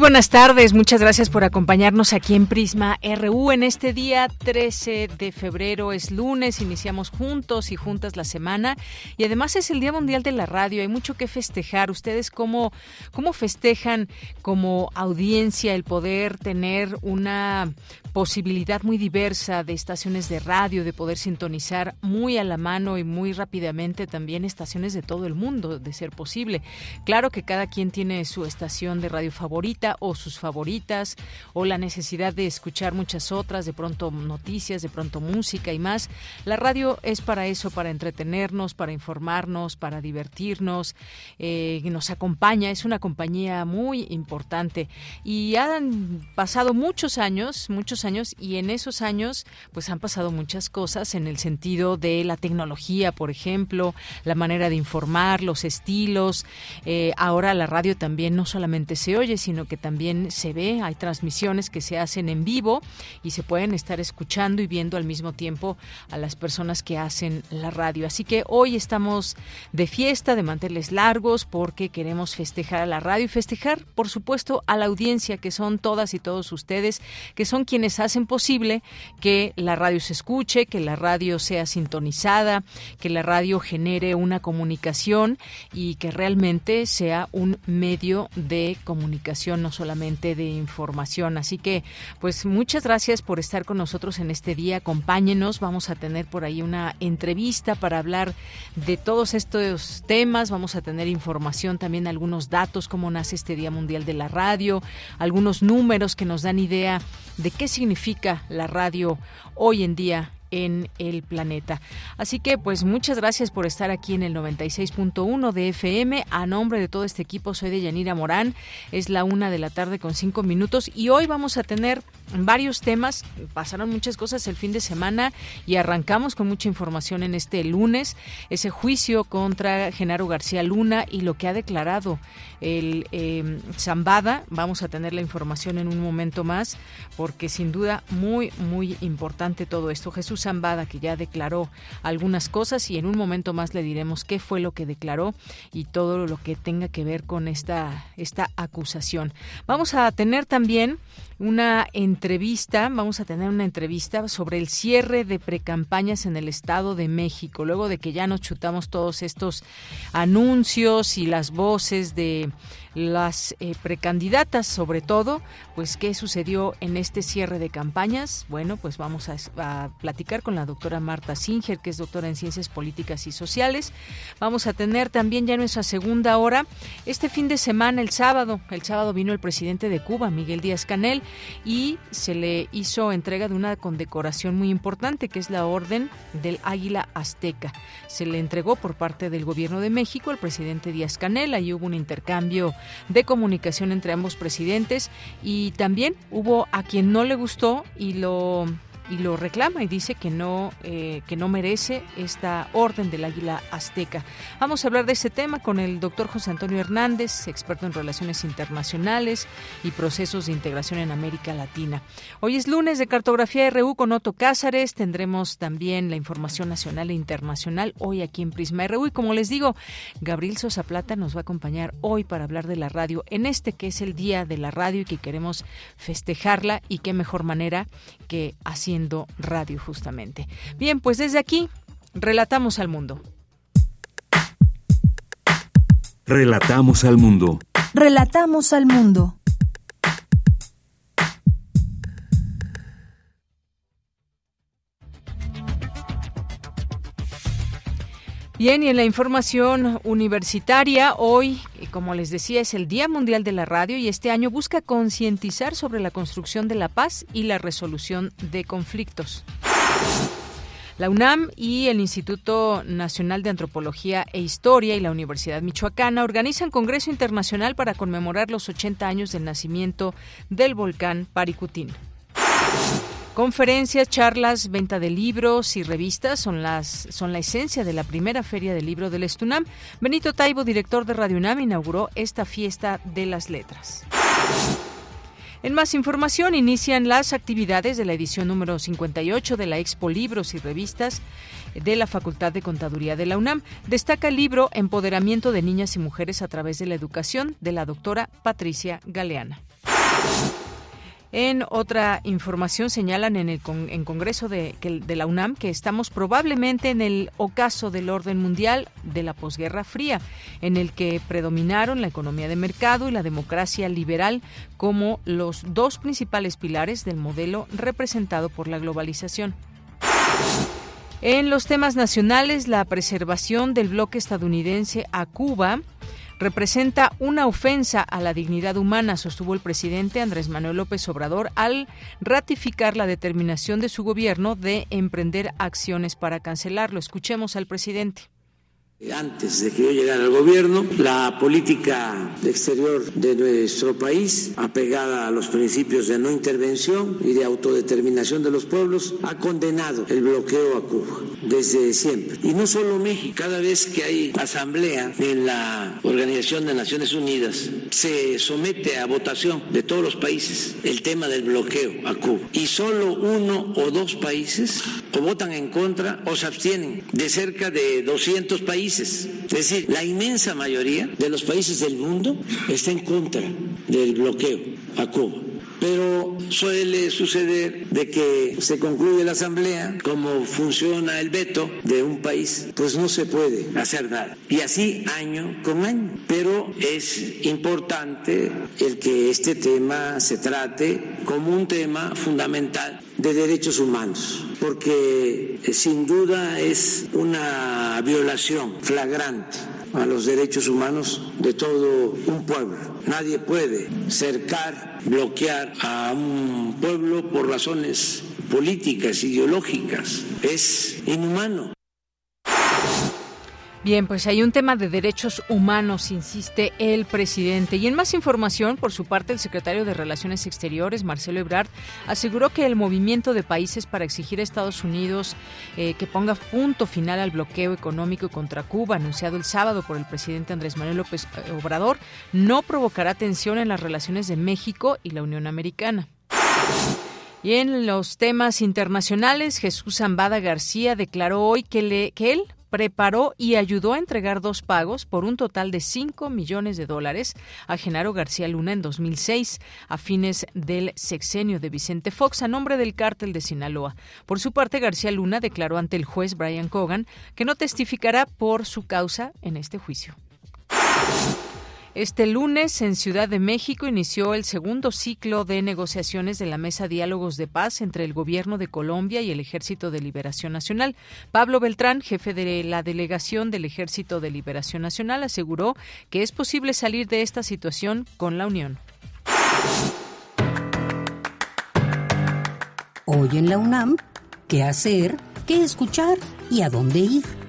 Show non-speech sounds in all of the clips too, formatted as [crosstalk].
Buenas tardes, muchas gracias por acompañarnos aquí en Prisma RU en este día 13 de febrero, es lunes, iniciamos juntos y juntas la semana y además es el Día Mundial de la Radio, hay mucho que festejar. ¿Ustedes cómo, cómo festejan como audiencia el poder tener una posibilidad muy diversa de estaciones de radio, de poder sintonizar muy a la mano y muy rápidamente también estaciones de todo el mundo, de ser posible. Claro que cada quien tiene su estación de radio favorita o sus favoritas o la necesidad de escuchar muchas otras, de pronto noticias, de pronto música y más. La radio es para eso, para entretenernos, para informarnos, para divertirnos, eh, nos acompaña, es una compañía muy importante y han pasado muchos años, muchos años y en esos años pues han pasado muchas cosas en el sentido de la tecnología, por ejemplo, la manera de informar, los estilos. Eh, ahora la radio también no solamente se oye, sino que también se ve. Hay transmisiones que se hacen en vivo y se pueden estar escuchando y viendo al mismo tiempo a las personas que hacen la radio. Así que hoy estamos de fiesta, de manteles largos, porque queremos festejar a la radio y festejar, por supuesto, a la audiencia, que son todas y todos ustedes, que son quienes hacen posible que la radio se escuche, que la radio sea sintonizada, que la radio genere una comunicación y que realmente sea un medio de comunicación, solamente de información. Así que, pues muchas gracias por estar con nosotros en este día. Acompáñenos, vamos a tener por ahí una entrevista para hablar de todos estos temas. Vamos a tener información también, algunos datos, cómo nace este Día Mundial de la Radio, algunos números que nos dan idea de qué significa la radio hoy en día en el planeta. Así que pues muchas gracias por estar aquí en el 96.1 de FM. A nombre de todo este equipo soy de Yanira Morán. Es la una de la tarde con cinco minutos y hoy vamos a tener varios temas. Pasaron muchas cosas el fin de semana y arrancamos con mucha información en este lunes. Ese juicio contra Genaro García Luna y lo que ha declarado el eh, Zambada. Vamos a tener la información en un momento más porque sin duda muy, muy importante todo esto. Jesús Zambada, que ya declaró algunas cosas y en un momento más le diremos qué fue lo que declaró y todo lo que tenga que ver con esta, esta acusación. Vamos a tener también una entrevista, vamos a tener una entrevista sobre el cierre de precampañas en el Estado de México, luego de que ya nos chutamos todos estos anuncios y las voces de las eh, precandidatas, sobre todo, pues qué sucedió en este cierre de campañas. Bueno, pues vamos a, platicar con la doctora Marta Singer, que es doctora en Ciencias Políticas y Sociales. Vamos a tener también ya nuestra segunda hora. Este fin de semana, el sábado, el sábado vino el presidente de Cuba, Miguel Díaz Canel, y se le hizo entrega de una condecoración muy importante, que es la Orden del Águila Azteca. Se le entregó por parte del Gobierno de México al presidente Díaz Canel. Ahí hubo un intercambio de comunicación entre ambos presidentes. Y también hubo a quien no le gustó y lo y lo reclama y dice que no eh, que no merece esta orden del águila azteca. Vamos a hablar de este tema con el doctor José Antonio Hernández, experto en relaciones internacionales y procesos de integración en América Latina. Hoy es lunes de cartografía RU con Otto Cázares. Tendremos también la información nacional e internacional hoy aquí en Prisma RU y como les digo, Gabriel Sosa Plata nos va a acompañar hoy para hablar de la radio en este que es el día de la radio y que queremos festejarla y qué mejor manera que haciendo radio justamente. Bien, pues desde aquí relatamos al mundo. Relatamos al mundo. Relatamos al mundo. Bien, y en la información universitaria, hoy, como les decía, es el Día Mundial de la Radio y este año busca concientizar sobre la construcción de la paz y la resolución de conflictos. La UNAM y el Instituto Nacional de Antropología e Historia y la Universidad Michoacana organizan Congreso Internacional para conmemorar los 80 años del nacimiento del volcán Paricutín. Conferencias, charlas, venta de libros y revistas son, las, son la esencia de la primera feria del libro del Estunam. Benito Taibo, director de Radio UNAM, inauguró esta fiesta de las letras. En más información, inician las actividades de la edición número 58 de la Expo Libros y Revistas de la Facultad de Contaduría de la UNAM. Destaca el libro Empoderamiento de Niñas y Mujeres a través de la Educación de la doctora Patricia Galeana. En otra información señalan en el en Congreso de, de, la UNAM que estamos probablemente en el ocaso del orden mundial de la posguerra fría, en el que predominaron la economía de mercado y la democracia liberal como los dos principales pilares del modelo representado por la globalización. En los temas nacionales, la preservación del bloque estadounidense a Cuba representa una ofensa a la dignidad humana, sostuvo el presidente Andrés Manuel López Obrador al ratificar la determinación de su gobierno de emprender acciones para cancelarlo. Escuchemos al presidente. Antes de que yo llegara al gobierno, la política exterior de nuestro país, apegada a los principios de no intervención y de autodeterminación de los pueblos, ha condenado el bloqueo a Cuba desde siempre. Y no solo México, cada vez que hay asamblea en la Organización de Naciones Unidas, se somete a votación de todos los países el tema del bloqueo a Cuba. Y solo uno o dos países o votan en contra o se abstienen de cerca de 200 países es decir, la inmensa mayoría de los países del mundo está en contra del bloqueo a Cuba. Pero suele suceder de que se concluye la asamblea, como funciona el veto de un país, pues no se puede hacer nada. Y así año con año. Pero es importante el que este tema se trate como un tema fundamental de derechos humanos, porque eh, sin duda es una violación flagrante a los derechos humanos de todo un pueblo. Nadie puede cercar, bloquear a un pueblo por razones políticas, ideológicas. Es inhumano. Bien, pues hay un tema de derechos humanos, insiste el presidente. Y en más información, por su parte, el secretario de Relaciones Exteriores, Marcelo Ebrard, aseguró que el movimiento de países para exigir a Estados Unidos eh, que ponga punto final al bloqueo económico contra Cuba, anunciado el sábado por el presidente Andrés Manuel López eh, Obrador, no provocará tensión en las relaciones de México y la Unión Americana. Y en los temas internacionales, Jesús Zambada García declaró hoy que, le, que él preparó y ayudó a entregar dos pagos por un total de 5 millones de dólares a Genaro García Luna en 2006, a fines del sexenio de Vicente Fox, a nombre del cártel de Sinaloa. Por su parte, García Luna declaró ante el juez Brian Cogan que no testificará por su causa en este juicio. Este lunes, en Ciudad de México, inició el segundo ciclo de negociaciones de la Mesa Diálogos de Paz entre el Gobierno de Colombia y el Ejército de Liberación Nacional. Pablo Beltrán, jefe de la delegación del Ejército de Liberación Nacional, aseguró que es posible salir de esta situación con la Unión. Hoy en la UNAM, ¿qué hacer? ¿Qué escuchar? ¿Y a dónde ir?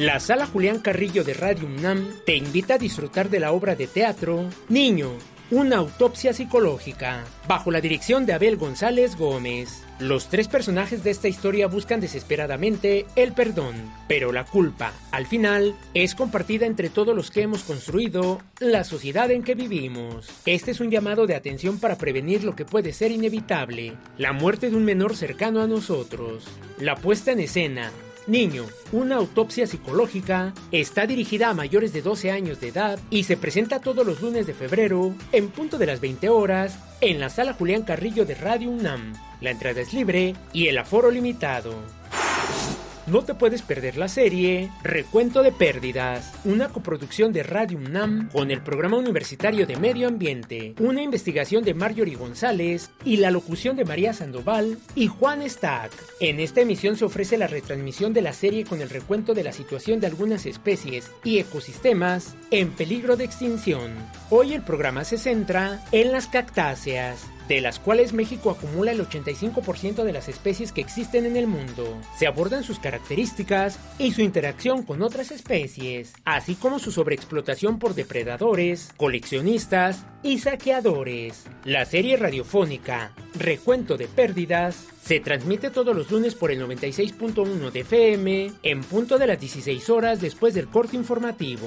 La Sala Julián Carrillo de Radio UNAM te invita a disfrutar de la obra de teatro Niño, una autopsia psicológica, bajo la dirección de Abel González Gómez. Los tres personajes de esta historia buscan desesperadamente el perdón, pero la culpa, al final, es compartida entre todos los que hemos construido la sociedad en que vivimos. Este es un llamado de atención para prevenir lo que puede ser inevitable, la muerte de un menor cercano a nosotros. La puesta en escena, Niño, una autopsia psicológica, está dirigida a mayores de 12 años de edad y se presenta todos los lunes de febrero, en punto de las 20 horas, en la sala Julián Carrillo de Radio UNAM. La entrada es libre y el aforo limitado. No te puedes perder la serie Recuento de Pérdidas, una coproducción de Radio UNAM con el Programa Universitario de Medio Ambiente, una investigación de Marjorie González y la locución de María Sandoval y Juan Stack. En esta emisión se ofrece la retransmisión de la serie con el recuento de la situación de algunas especies y ecosistemas en peligro de extinción. Hoy el programa se centra en las cactáceas de las cuales México acumula el 85% de las especies que existen en el mundo. Se abordan sus características y su interacción con otras especies, así como su sobreexplotación por depredadores, coleccionistas y saqueadores. La serie radiofónica Recuento de Pérdidas se transmite todos los lunes por el 96.1 de FM en punto de las 16 horas después del corte informativo.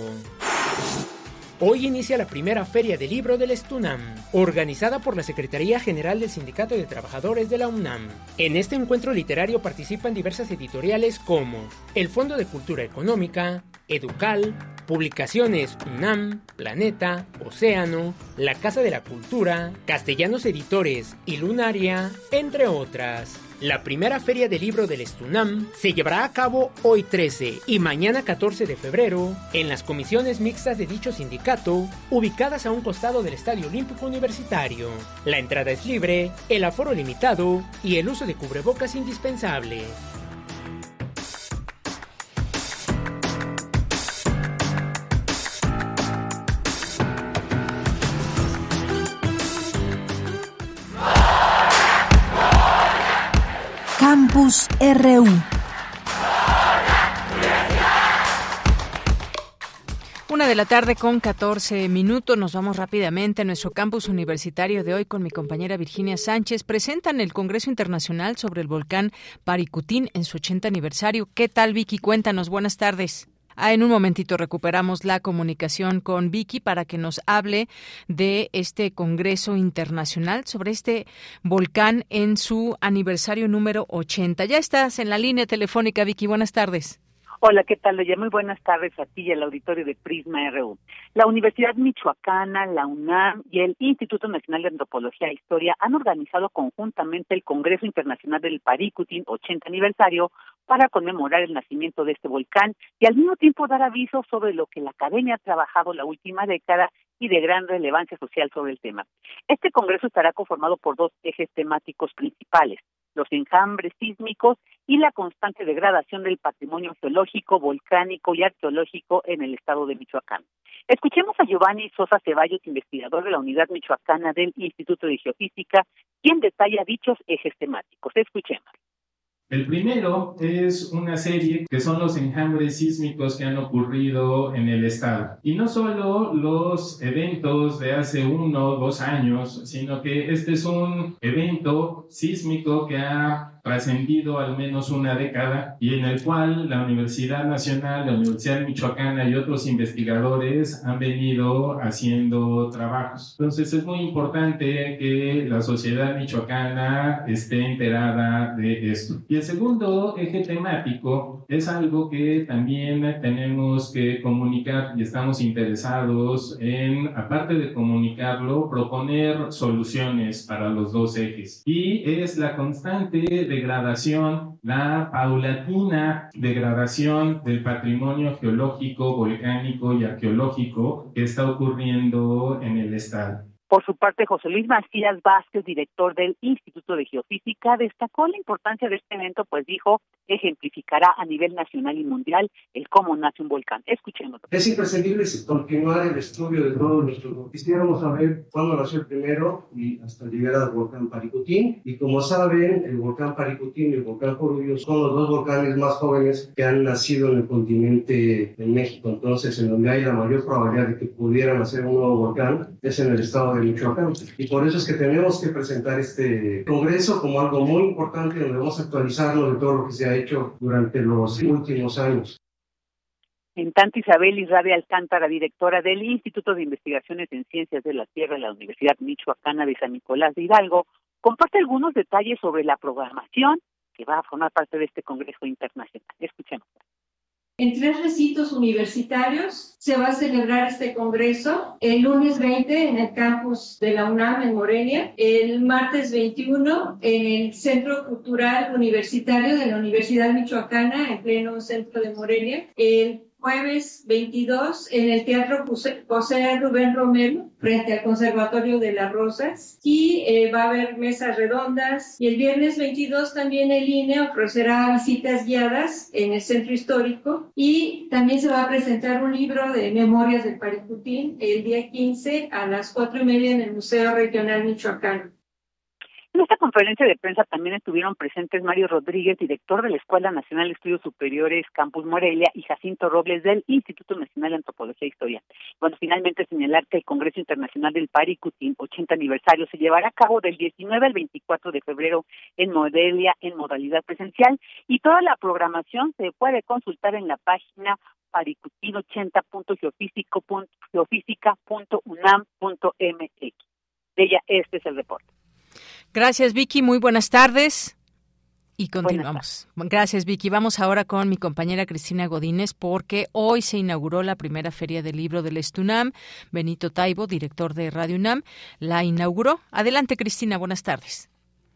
Hoy inicia la primera Feria del Libro del Estunam, organizada por la Secretaría General del Sindicato de Trabajadores de la UNAM. En este encuentro literario participan diversas editoriales como el Fondo de Cultura Económica, Educal, Publicaciones UNAM, Planeta, Océano, La Casa de la Cultura, Castellanos Editores y Lunaria, entre otras. La primera feria del libro del Estunam se llevará a cabo hoy 13 y mañana 14 de febrero en las comisiones mixtas de dicho sindicato, ubicadas a un costado del Estadio Olímpico Universitario. La entrada es libre, el aforo limitado y el uso de cubrebocas indispensable. Una de la tarde con 14 minutos. Nos vamos rápidamente a nuestro campus universitario de hoy con mi compañera Virginia Sánchez. Presentan el Congreso Internacional sobre el volcán Paricutín en su 80 aniversario. ¿Qué tal, Vicky? Cuéntanos. Buenas tardes. Ah, en un momentito recuperamos la comunicación con Vicky para que nos hable de este Congreso Internacional sobre este volcán en su aniversario número 80. Ya estás en la línea telefónica, Vicky. Buenas tardes. Hola, ¿qué tal? Muy buenas tardes a ti y al auditorio de Prisma RU. La Universidad Michoacana, la UNAM y el Instituto Nacional de Antropología e Historia han organizado conjuntamente el Congreso Internacional del Paricutín 80 aniversario para conmemorar el nacimiento de este volcán y al mismo tiempo dar aviso sobre lo que la academia ha trabajado la última década y de gran relevancia social sobre el tema. Este congreso estará conformado por dos ejes temáticos principales los enjambres sísmicos y la constante degradación del patrimonio geológico, volcánico y arqueológico en el estado de Michoacán. Escuchemos a Giovanni Sosa Ceballos, investigador de la Unidad Michoacana del Instituto de Geofísica, quien detalla dichos ejes temáticos. Escuchemos. El primero es una serie que son los enjambres sísmicos que han ocurrido en el estado. Y no solo los eventos de hace uno o dos años, sino que este es un evento sísmico que ha trascendido al menos una década y en el cual la Universidad Nacional, la Universidad Michoacana y otros investigadores han venido haciendo trabajos. Entonces es muy importante que la sociedad michoacana esté enterada de esto. Y el segundo eje temático es algo que también tenemos que comunicar y estamos interesados en, aparte de comunicarlo, proponer soluciones para los dos ejes. Y es la constante degradación, la paulatina degradación del patrimonio geológico, volcánico y arqueológico que está ocurriendo en el estado. Por su parte, José Luis Macías Vázquez, director del Instituto de Geofísica, destacó la importancia de este evento, pues dijo, ejemplificará a nivel nacional y mundial el cómo nace un volcán. Escuchemos. Es imprescindible continuar el estudio de todos nuestros. Quisiéramos saber cuándo nació el primero y hasta llegar al volcán Paricutín. Y como saben, el volcán Paricutín y el volcán Corubio son los dos volcanes más jóvenes que han nacido en el continente de México. Entonces, en donde hay la mayor probabilidad de que pudieran nacer un nuevo volcán es en el estado de Michoacán. Y por eso es que tenemos que presentar este congreso como algo muy importante donde vamos a actualizarnos de todo lo que se ha hecho durante los últimos años. En tanto, Isabel Israbe Alcántara, directora del Instituto de Investigaciones en Ciencias de la Tierra de la Universidad Michoacana de San Nicolás de Hidalgo, comparte algunos detalles sobre la programación que va a formar parte de este Congreso Internacional. Escuchemos. En tres recintos universitarios se va a celebrar este congreso. El lunes 20 en el campus de la UNAM en Morelia, el martes 21 en el Centro Cultural Universitario de la Universidad Michoacana en pleno centro de Morelia, el jueves 22 en el Teatro José Rubén Romero frente al Conservatorio de las Rosas. Y eh, va a haber mesas redondas. Y el viernes 22 también el INE ofrecerá visitas guiadas en el centro histórico. Y también se va a presentar un libro de memorias del Paricutín el día 15 a las cuatro y media en el Museo Regional Michoacán. En esta conferencia de prensa también estuvieron presentes Mario Rodríguez, director de la Escuela Nacional de Estudios Superiores Campus Morelia, y Jacinto Robles del Instituto Nacional de Antropología e Historia. Bueno, finalmente señalar que el Congreso Internacional del Paricutín, 80 aniversario, se llevará a cabo del 19 al 24 de febrero en Morelia en modalidad presencial y toda la programación se puede consultar en la página paricutin80.geofísica.unam.mx. De ella, este es el reporte. Gracias, Vicky. Muy buenas tardes. Y continuamos. Gracias, Vicky. Vamos ahora con mi compañera Cristina Godínez porque hoy se inauguró la primera feria del libro del Estunam. Benito Taibo, director de Radio UNAM, la inauguró. Adelante, Cristina. Buenas tardes.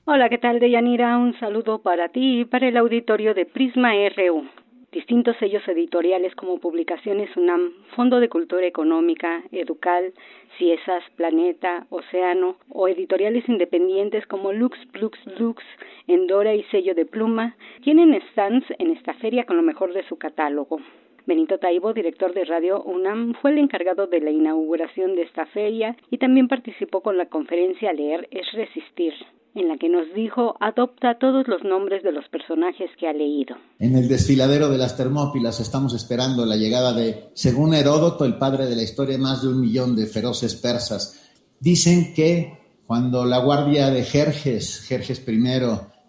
Hola, ¿qué tal, Deyanira? Un saludo para ti y para el auditorio de Prisma RU distintos sellos editoriales como Publicaciones UNAM, Fondo de Cultura Económica, Educal, Ciesas, Planeta, Océano, o editoriales independientes como Lux, Lux, Lux, Endora y Sello de Pluma, tienen stands en esta feria con lo mejor de su catálogo. Benito Taibo, director de Radio UNAM, fue el encargado de la inauguración de esta feria y también participó con la conferencia Leer es Resistir en la que nos dijo adopta todos los nombres de los personajes que ha leído. En el desfiladero de las Termópilas estamos esperando la llegada de, según Heródoto, el padre de la historia, más de un millón de feroces persas. Dicen que cuando la guardia de Jerjes, Jerjes I,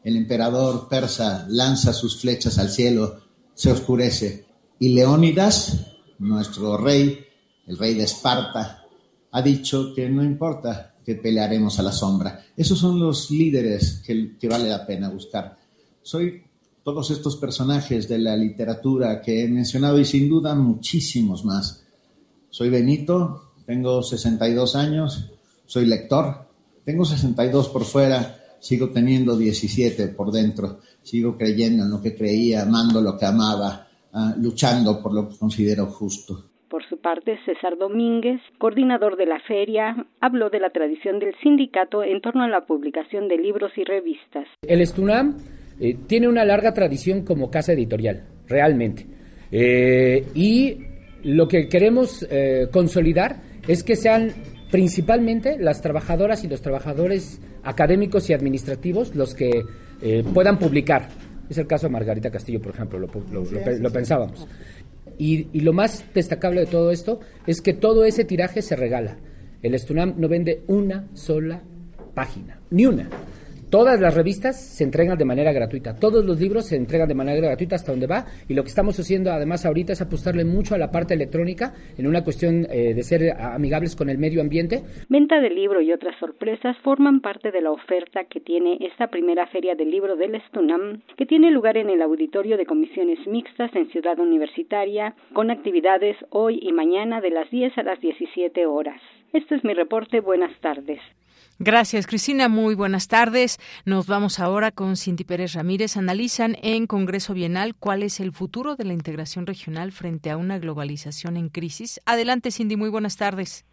el emperador persa, lanza sus flechas al cielo, se oscurece. Y Leónidas, nuestro rey, el rey de Esparta, ha dicho que no importa que pelearemos a la sombra. Esos son los líderes que, que vale la pena buscar. Soy todos estos personajes de la literatura que he mencionado y sin duda muchísimos más. Soy Benito, tengo 62 años, soy lector, tengo 62 por fuera, sigo teniendo 17 por dentro, sigo creyendo en lo que creía, amando lo que amaba, ah, luchando por lo que considero justo. Por su parte, César Domínguez, coordinador de la feria, habló de la tradición del sindicato en torno a la publicación de libros y revistas. El Estunam eh, tiene una larga tradición como casa editorial, realmente. Eh, y lo que queremos eh, consolidar es que sean principalmente las trabajadoras y los trabajadores académicos y administrativos los que puedan publicar. Es el caso de Margarita Castillo, por ejemplo, lo pensábamos. Y, lo más destacable de todo esto es que todo ese tiraje se regala. El Estunam no vende una sola página, ni una. Todas las revistas se entregan de manera gratuita, todos los libros se entregan de manera gratuita hasta donde va y lo que estamos haciendo además ahorita es apostarle mucho a la parte electrónica en una cuestión eh, de ser amigables con el medio ambiente. Venta de libro y otras sorpresas forman parte de la oferta que tiene esta primera feria del libro del Estunam que tiene lugar en el auditorio de comisiones mixtas en Ciudad Universitaria con actividades hoy y mañana de las 10 a las 17 horas. Este es mi reporte. Buenas tardes. Gracias, Cristina. Muy buenas tardes. Nos vamos ahora con Cindy Pérez Ramírez. Analizan en Congreso Bienal cuál es el futuro de la integración regional frente a una globalización en crisis. Adelante, Cindy. Muy buenas tardes.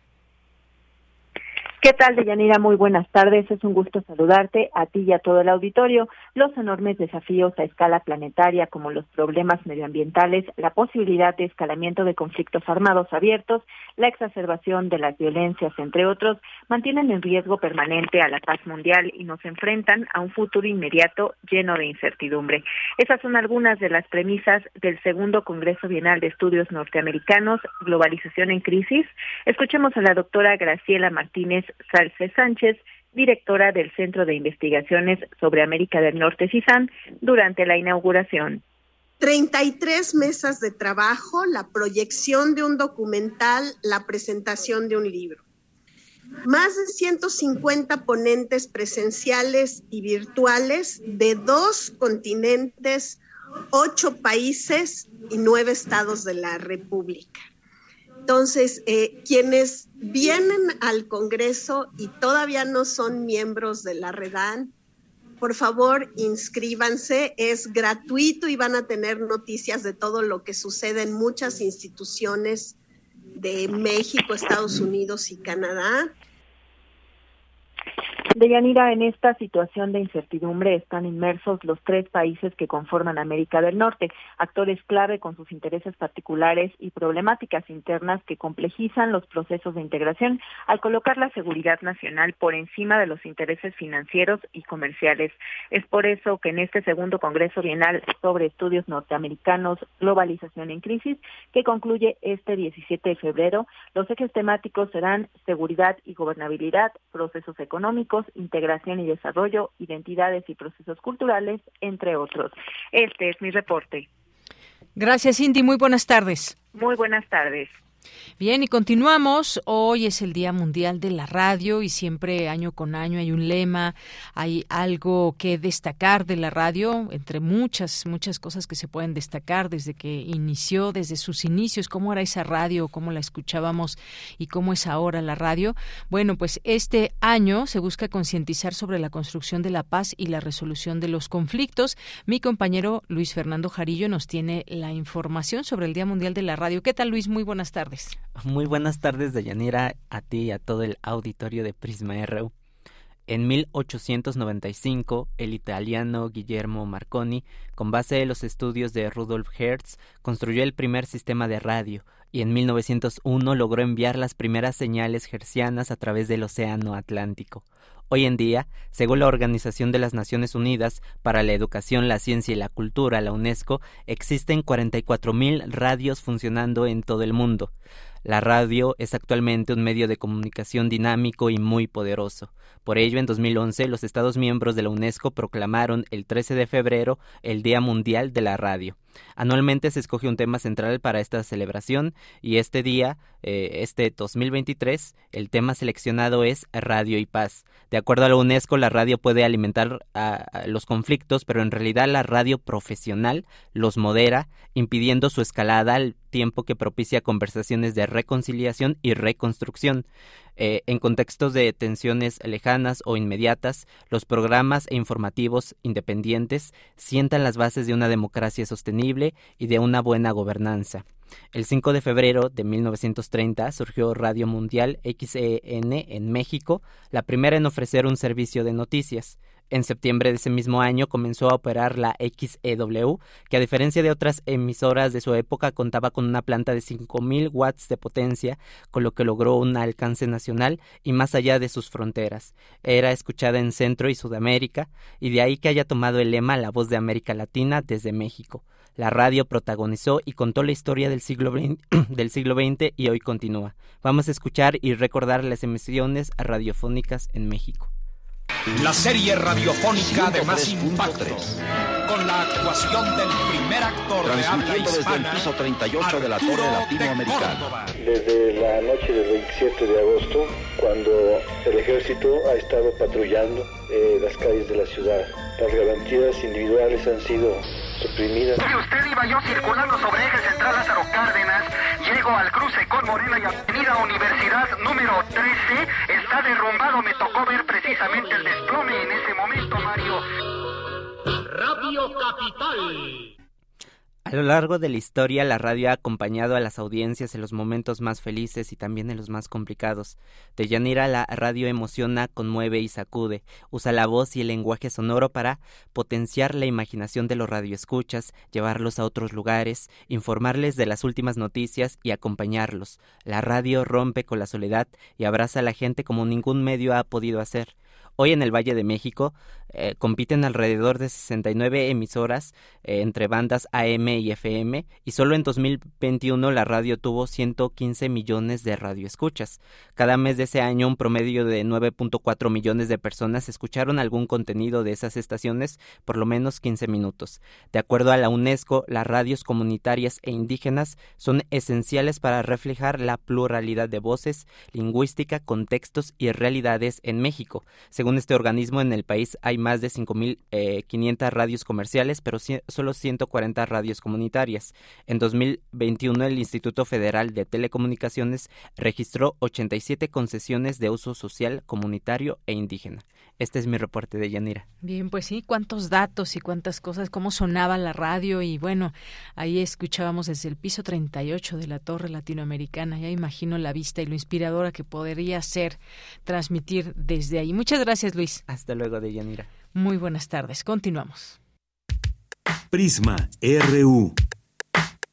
¿Qué tal, Deyanira? Muy buenas tardes. Es un gusto saludarte a ti y a todo el auditorio. Los enormes desafíos a escala planetaria, como los problemas medioambientales, la posibilidad de escalamiento de conflictos armados abiertos, la exacerbación de las violencias, entre otros, mantienen en riesgo permanente a la paz mundial y nos enfrentan a un futuro inmediato lleno de incertidumbre. Esas son algunas de las premisas del segundo Congreso Bienal de Estudios Norteamericanos, Globalización en Crisis. Escuchemos a la doctora Graciela Martínez Salce Sánchez, directora del Centro de Investigaciones sobre América del Norte, CISAN, durante la inauguración. 33 mesas de trabajo, la proyección de un documental, la presentación de un libro. Más de 150 ponentes presenciales y virtuales de dos continentes, ocho países y nueve estados de la República. Entonces, eh, quienes vienen al Congreso y todavía no son miembros de la REDAN, por favor, inscríbanse, es gratuito y van a tener noticias de todo lo que sucede en muchas instituciones de México, Estados Unidos y Canadá. Deyanira, en esta situación de incertidumbre están inmersos los tres países que conforman América del Norte, actores clave con sus intereses particulares y problemáticas internas que complejizan los procesos de integración al colocar la seguridad nacional por encima de los intereses financieros y comerciales. Es por eso que en este segundo Congreso Bienal sobre Estudios Norteamericanos, Globalización en Crisis, que concluye este 17 de febrero, los ejes temáticos serán seguridad y gobernabilidad, procesos económicos, integración y desarrollo, identidades y procesos culturales, entre otros. Este es mi reporte. Gracias, Cindy. Muy buenas tardes. Muy buenas tardes. Bien, y continuamos. Hoy es el Día Mundial de la Radio y siempre año con año hay un lema, hay algo que destacar de la radio, entre muchas, muchas cosas que se pueden destacar desde que inició, desde sus inicios, cómo era esa radio, cómo la escuchábamos y cómo es ahora la radio. Bueno, pues este año se busca concientizar sobre la construcción de la paz y la resolución de los conflictos. Mi compañero Luis Fernando Jarillo nos tiene la información sobre el Día Mundial de la Radio. ¿Qué tal, Luis? Muy buenas tardes. Muy buenas tardes, Deyanira, a ti y a todo el auditorio de Prisma RU. En 1895, el italiano Guillermo Marconi, con base en los estudios de Rudolf Hertz, construyó el primer sistema de radio y en 1901 logró enviar las primeras señales hercianas a través del Océano Atlántico. Hoy en día, según la Organización de las Naciones Unidas para la Educación, la Ciencia y la Cultura, la UNESCO, existen 44.000 radios funcionando en todo el mundo. La radio es actualmente un medio de comunicación dinámico y muy poderoso. Por ello, en 2011, los Estados miembros de la UNESCO proclamaron el 13 de febrero el Día Mundial de la Radio. Anualmente se escoge un tema central para esta celebración y este día, eh, este 2023, el tema seleccionado es Radio y Paz. De acuerdo a la UNESCO, la radio puede alimentar los conflictos, pero en realidad la radio profesional los modera, impidiendo su escalada al tiempo que propicia conversaciones de reconciliación y reconstrucción. Eh, en contextos de tensiones lejanas o inmediatas, los programas e informativos independientes sientan las bases de una democracia sostenible y de una buena gobernanza. El 5 de febrero de 1930 surgió Radio Mundial XEN en México, la primera en ofrecer un servicio de noticias. En septiembre de ese mismo año comenzó a operar la XEW, que a diferencia de otras emisoras de su época contaba con una planta de 5.000 watts de potencia, con lo que logró un alcance nacional y más allá de sus fronteras. Era escuchada en Centro y Sudamérica, y de ahí que haya tomado el lema La voz de América Latina desde México. La radio protagonizó y contó la historia del siglo, [clears throat] del siglo XX y hoy continúa. Vamos a escuchar y recordar las emisiones radiofónicas en México. La serie radiofónica de más impacto. Con la actuación del primer actor de habla hispana, desde el piso 38 de la Torre Latinoamericana. Desde la noche del 27 de agosto, cuando el ejército ha estado patrullando eh, las calles de la ciudad, las garantías individuales han sido suprimidas. Si usted iba yo circulando sobre eje central Lázaro Cárdenas, llego al cruce con Morena y Avenida Universidad número 13, está derrumbado, me tocó ver precisamente el desplome en ese momento, Mario. Radio Capital. A lo largo de la historia, la radio ha acompañado a las audiencias en los momentos más felices y también en los más complicados. De Yanira, la radio emociona, conmueve y sacude. Usa la voz y el lenguaje sonoro para potenciar la imaginación de los radioescuchas, llevarlos a otros lugares, informarles de las últimas noticias y acompañarlos. La radio rompe con la soledad y abraza a la gente como ningún medio ha podido hacer. Hoy en el Valle de México eh, compiten alrededor de 69 emisoras eh, entre bandas AM y FM y solo en 2021 la radio tuvo 115 millones de radioescuchas. Cada mes de ese año un promedio de 9.4 millones de personas escucharon algún contenido de esas estaciones por lo menos 15 minutos. De acuerdo a la UNESCO, las radios comunitarias e indígenas son esenciales para reflejar la pluralidad de voces, lingüística, contextos y realidades en México. Según este organismo, en el país hay más de 5.500 eh, radios comerciales, pero solo 140 radios comunitarias. En 2021, el Instituto Federal de Telecomunicaciones registró 87 concesiones de uso social, comunitario e indígena. Este es mi reporte de Yanira. Bien, pues sí, cuántos datos y cuántas cosas, cómo sonaba la radio y bueno, ahí escuchábamos desde el piso 38 de la Torre Latinoamericana. Ya imagino la vista y lo inspiradora que podría ser transmitir desde ahí. Muchas gracias, Luis. Hasta luego, de Yanira. Muy buenas tardes. Continuamos. Prisma RU.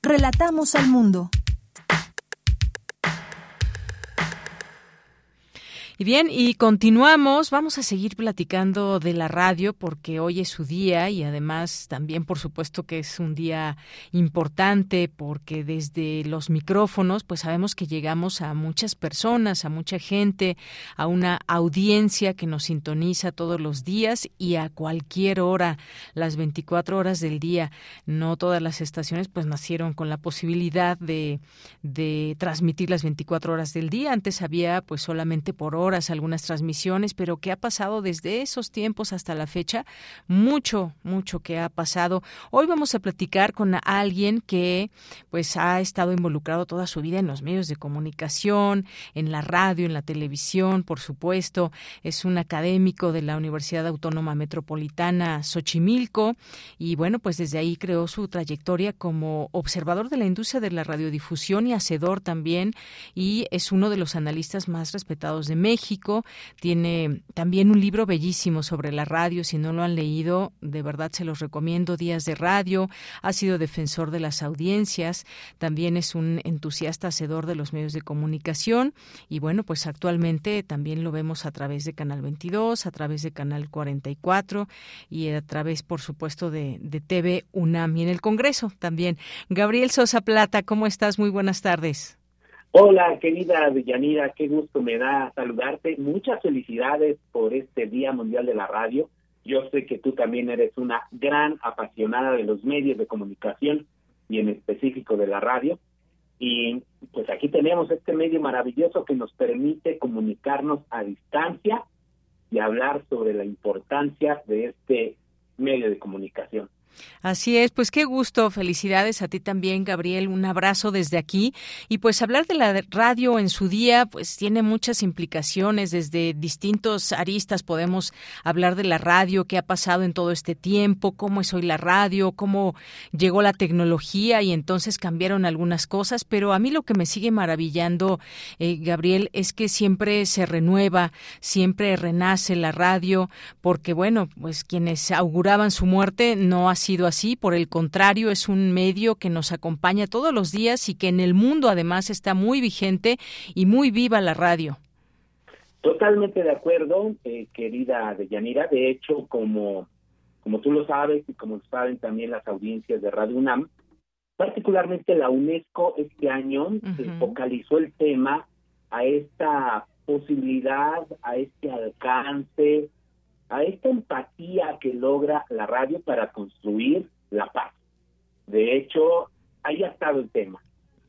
Relatamos al mundo. Y bien, y continuamos. Vamos a seguir platicando de la radio porque hoy es su día y además también, por supuesto, que es un día importante porque desde los micrófonos, pues sabemos que llegamos a muchas personas, a mucha gente, a una audiencia que nos sintoniza todos los días y a cualquier hora, las 24 horas del día. No todas las estaciones, pues nacieron con la posibilidad de, de transmitir las 24 horas del día. Antes había, pues solamente por algunas transmisiones, pero ¿qué ha pasado desde esos tiempos hasta la fecha? Mucho, mucho que ha pasado. Hoy vamos a platicar con alguien que pues ha estado involucrado toda su vida en los medios de comunicación, en la radio, en la televisión, por supuesto. Es un académico de la Universidad Autónoma Metropolitana Xochimilco y bueno, pues desde ahí creó su trayectoria como observador de la industria de la radiodifusión y hacedor también y es uno de los analistas más respetados de México México. Tiene también un libro bellísimo sobre la radio. Si no lo han leído, de verdad se los recomiendo. Días de Radio. Ha sido defensor de las audiencias. También es un entusiasta hacedor de los medios de comunicación. Y bueno, pues actualmente también lo vemos a través de Canal 22, a través de Canal 44 y a través, por supuesto, de, de TV UNAM y en el Congreso también. Gabriel Sosa Plata, ¿cómo estás? Muy buenas tardes. Hola, querida Deyanira, qué gusto me da saludarte. Muchas felicidades por este Día Mundial de la Radio. Yo sé que tú también eres una gran apasionada de los medios de comunicación y en específico de la radio. Y pues aquí tenemos este medio maravilloso que nos permite comunicarnos a distancia y hablar sobre la importancia de este medio de comunicación. Así es, pues qué gusto, felicidades a ti también, Gabriel, un abrazo desde aquí. Y pues hablar de la radio en su día, pues tiene muchas implicaciones, desde distintos aristas podemos hablar de la radio, qué ha pasado en todo este tiempo, cómo es hoy la radio, cómo llegó la tecnología y entonces cambiaron algunas cosas, pero a mí lo que me sigue maravillando, eh, Gabriel, es que siempre se renueva, siempre renace la radio, porque bueno, pues quienes auguraban su muerte no ha sido así, por el contrario, es un medio que nos acompaña todos los días y que en el mundo además está muy vigente y muy viva la radio. Totalmente de acuerdo, eh, querida Deyanira. De hecho, como, como tú lo sabes y como saben también las audiencias de Radio UNAM, particularmente la UNESCO este año se focalizó el tema a esta posibilidad, a este alcance, a esta empatía que logra la radio para construir la paz. De hecho, ahí ha estado el tema.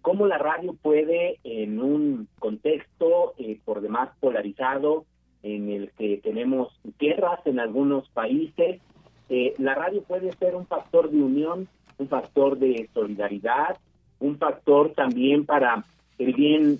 Cómo la radio puede, en un contexto eh, por demás polarizado, en el que tenemos guerras en algunos países, eh, la radio puede ser un factor de unión, un factor de solidaridad, un factor también para el bien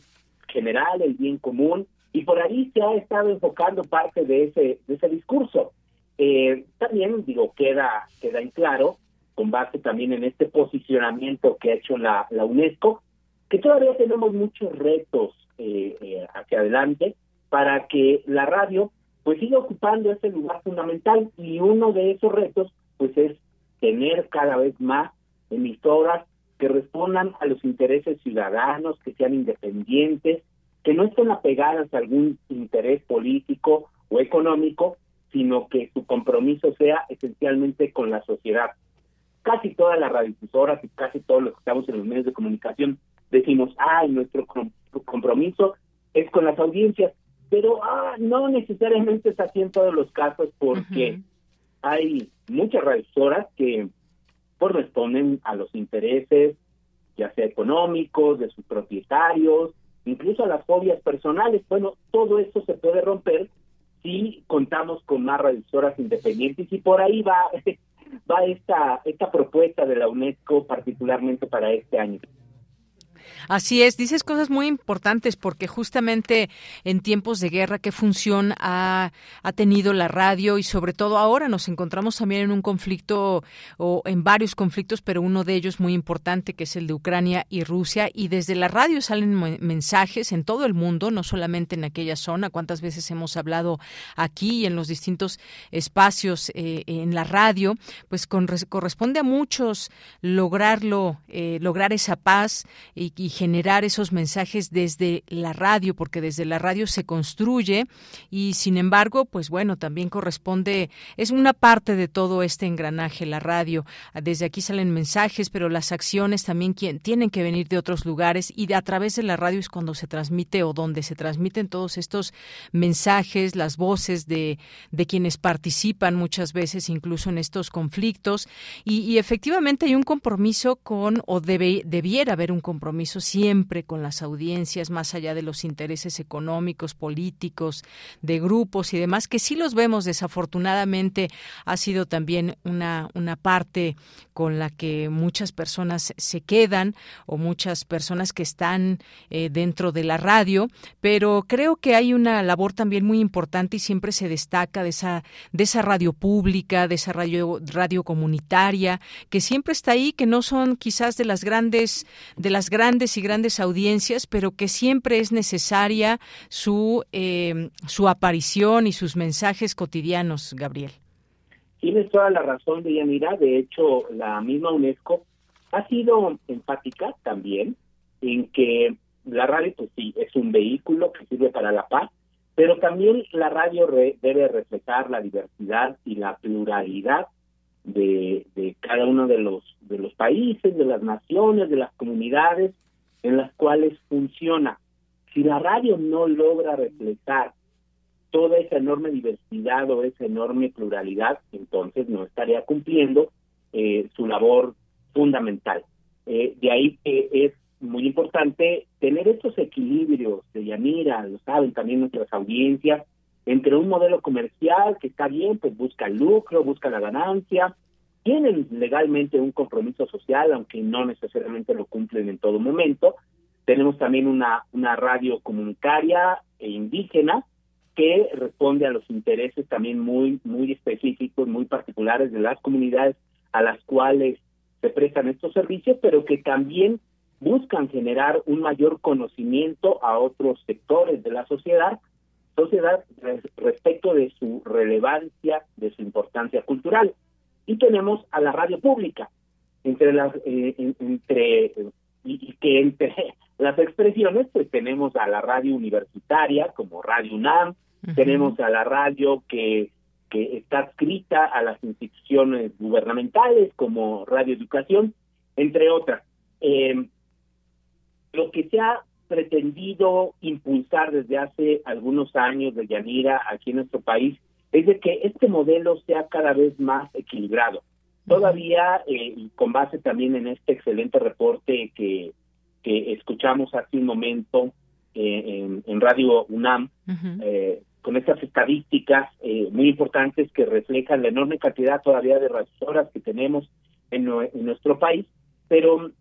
general, el bien común, y por ahí se ha estado enfocando parte de ese, de ese discurso. Eh, también, digo, queda, queda en claro, con base también en este posicionamiento que ha hecho la, la UNESCO, que todavía tenemos muchos retos eh, eh, hacia adelante para que la radio pues siga ocupando ese lugar fundamental y uno de esos retos pues es tener cada vez más emisoras que respondan a los intereses ciudadanos, que sean independientes, que no estén apegadas a algún interés político o económico, sino que su compromiso sea esencialmente con la sociedad. Casi todas las radiodifusoras y casi todos los que estamos en los medios de comunicación decimos, ah, nuestro compromiso es con las audiencias, pero ah, no necesariamente es así en todos los casos porque hay muchas radiodifusoras que corresponden a los intereses, ya sea económicos, de sus propietarios, incluso las fobias personales. Bueno, todo eso se puede romper sí contamos con más radiodifusoras independientes y por ahí va, [laughs] va esta, esta propuesta de la UNESCO particularmente para este año. Así es, dices cosas muy importantes porque justamente en tiempos de guerra, ¿qué función ha, ha, tenido la radio? Y sobre todo ahora nos encontramos también en un conflicto o en varios conflictos, pero uno de ellos muy importante que es el de Ucrania y Rusia. Y desde la radio salen mensajes en todo el mundo, no solamente en aquella zona. ¿Cuántas veces hemos hablado aquí en los distintos espacios eh, en la radio? Pues con, corresponde a muchos lograrlo, eh, lograr esa paz y y generar esos mensajes desde la radio, porque desde la radio se construye y sin embargo, pues bueno, también corresponde, es una parte de todo este engranaje, la radio. Desde aquí salen mensajes, pero las acciones también tienen que venir de otros lugares y a través de la radio es cuando se transmite o donde se transmiten todos estos mensajes, las voces de, de quienes participan muchas veces incluso en estos conflictos y, y efectivamente hay un compromiso con o debe, debiera haber un compromiso siempre con las audiencias, más allá de los intereses económicos, políticos, de grupos y demás, que sí los vemos desafortunadamente, ha sido también una, una parte con la que muchas personas se quedan o muchas personas que están eh, dentro de la radio, pero creo que hay una labor también muy importante y siempre se destaca de esa, de esa radio pública, de esa radio, radio comunitaria, que siempre está ahí, que no son quizás de las grandes, de las grandes grandes y grandes audiencias, pero que siempre es necesaria su, eh, su aparición y sus mensajes cotidianos, Gabriel. Tienes toda la razón, Deyanira. De hecho, la misma UNESCO ha sido enfática también en que la radio, pues sí, es un vehículo que sirve para la paz, pero también la radio debe reflejar la diversidad y la pluralidad de, de, cada uno de los de los países, de las naciones, de las comunidades en las cuales funciona. Si la radio no logra reflejar toda esa enorme diversidad o esa enorme pluralidad, entonces no estaría cumpliendo eh, su labor fundamental. Eh, de ahí que es muy importante tener estos equilibrios de Yanira, lo saben también nuestras audiencias, entre un modelo comercial que está bien, pues busca el lucro, busca la ganancia, tienen legalmente un compromiso social, aunque no necesariamente lo cumplen en todo momento. Tenemos también una, una radio comunitaria e indígena que responde a los intereses también muy, muy específicos, muy particulares de las comunidades a las cuales se prestan estos servicios, pero que también buscan generar un mayor conocimiento a otros sectores de la sociedad, sociedad respecto de su relevancia, de su importancia cultural y tenemos a la radio pública entre las eh, entre y, que entre [laughs] las expresiones pues tenemos a la radio universitaria como Radio UNAM tenemos a la radio que que está adscrita a las instituciones gubernamentales como Radio Educación entre otras. Eh, lo que se ha pretendido impulsar desde hace algunos años de Yanira aquí en nuestro país es de que este modelo sea cada vez más equilibrado. Todavía, eh, y con base también en este excelente reporte que, que escuchamos hace un momento eh, en, Radio UNAM, eh, con estas estadísticas muy importantes que reflejan la enorme cantidad todavía de radiohoras que tenemos en, nuestro país, pero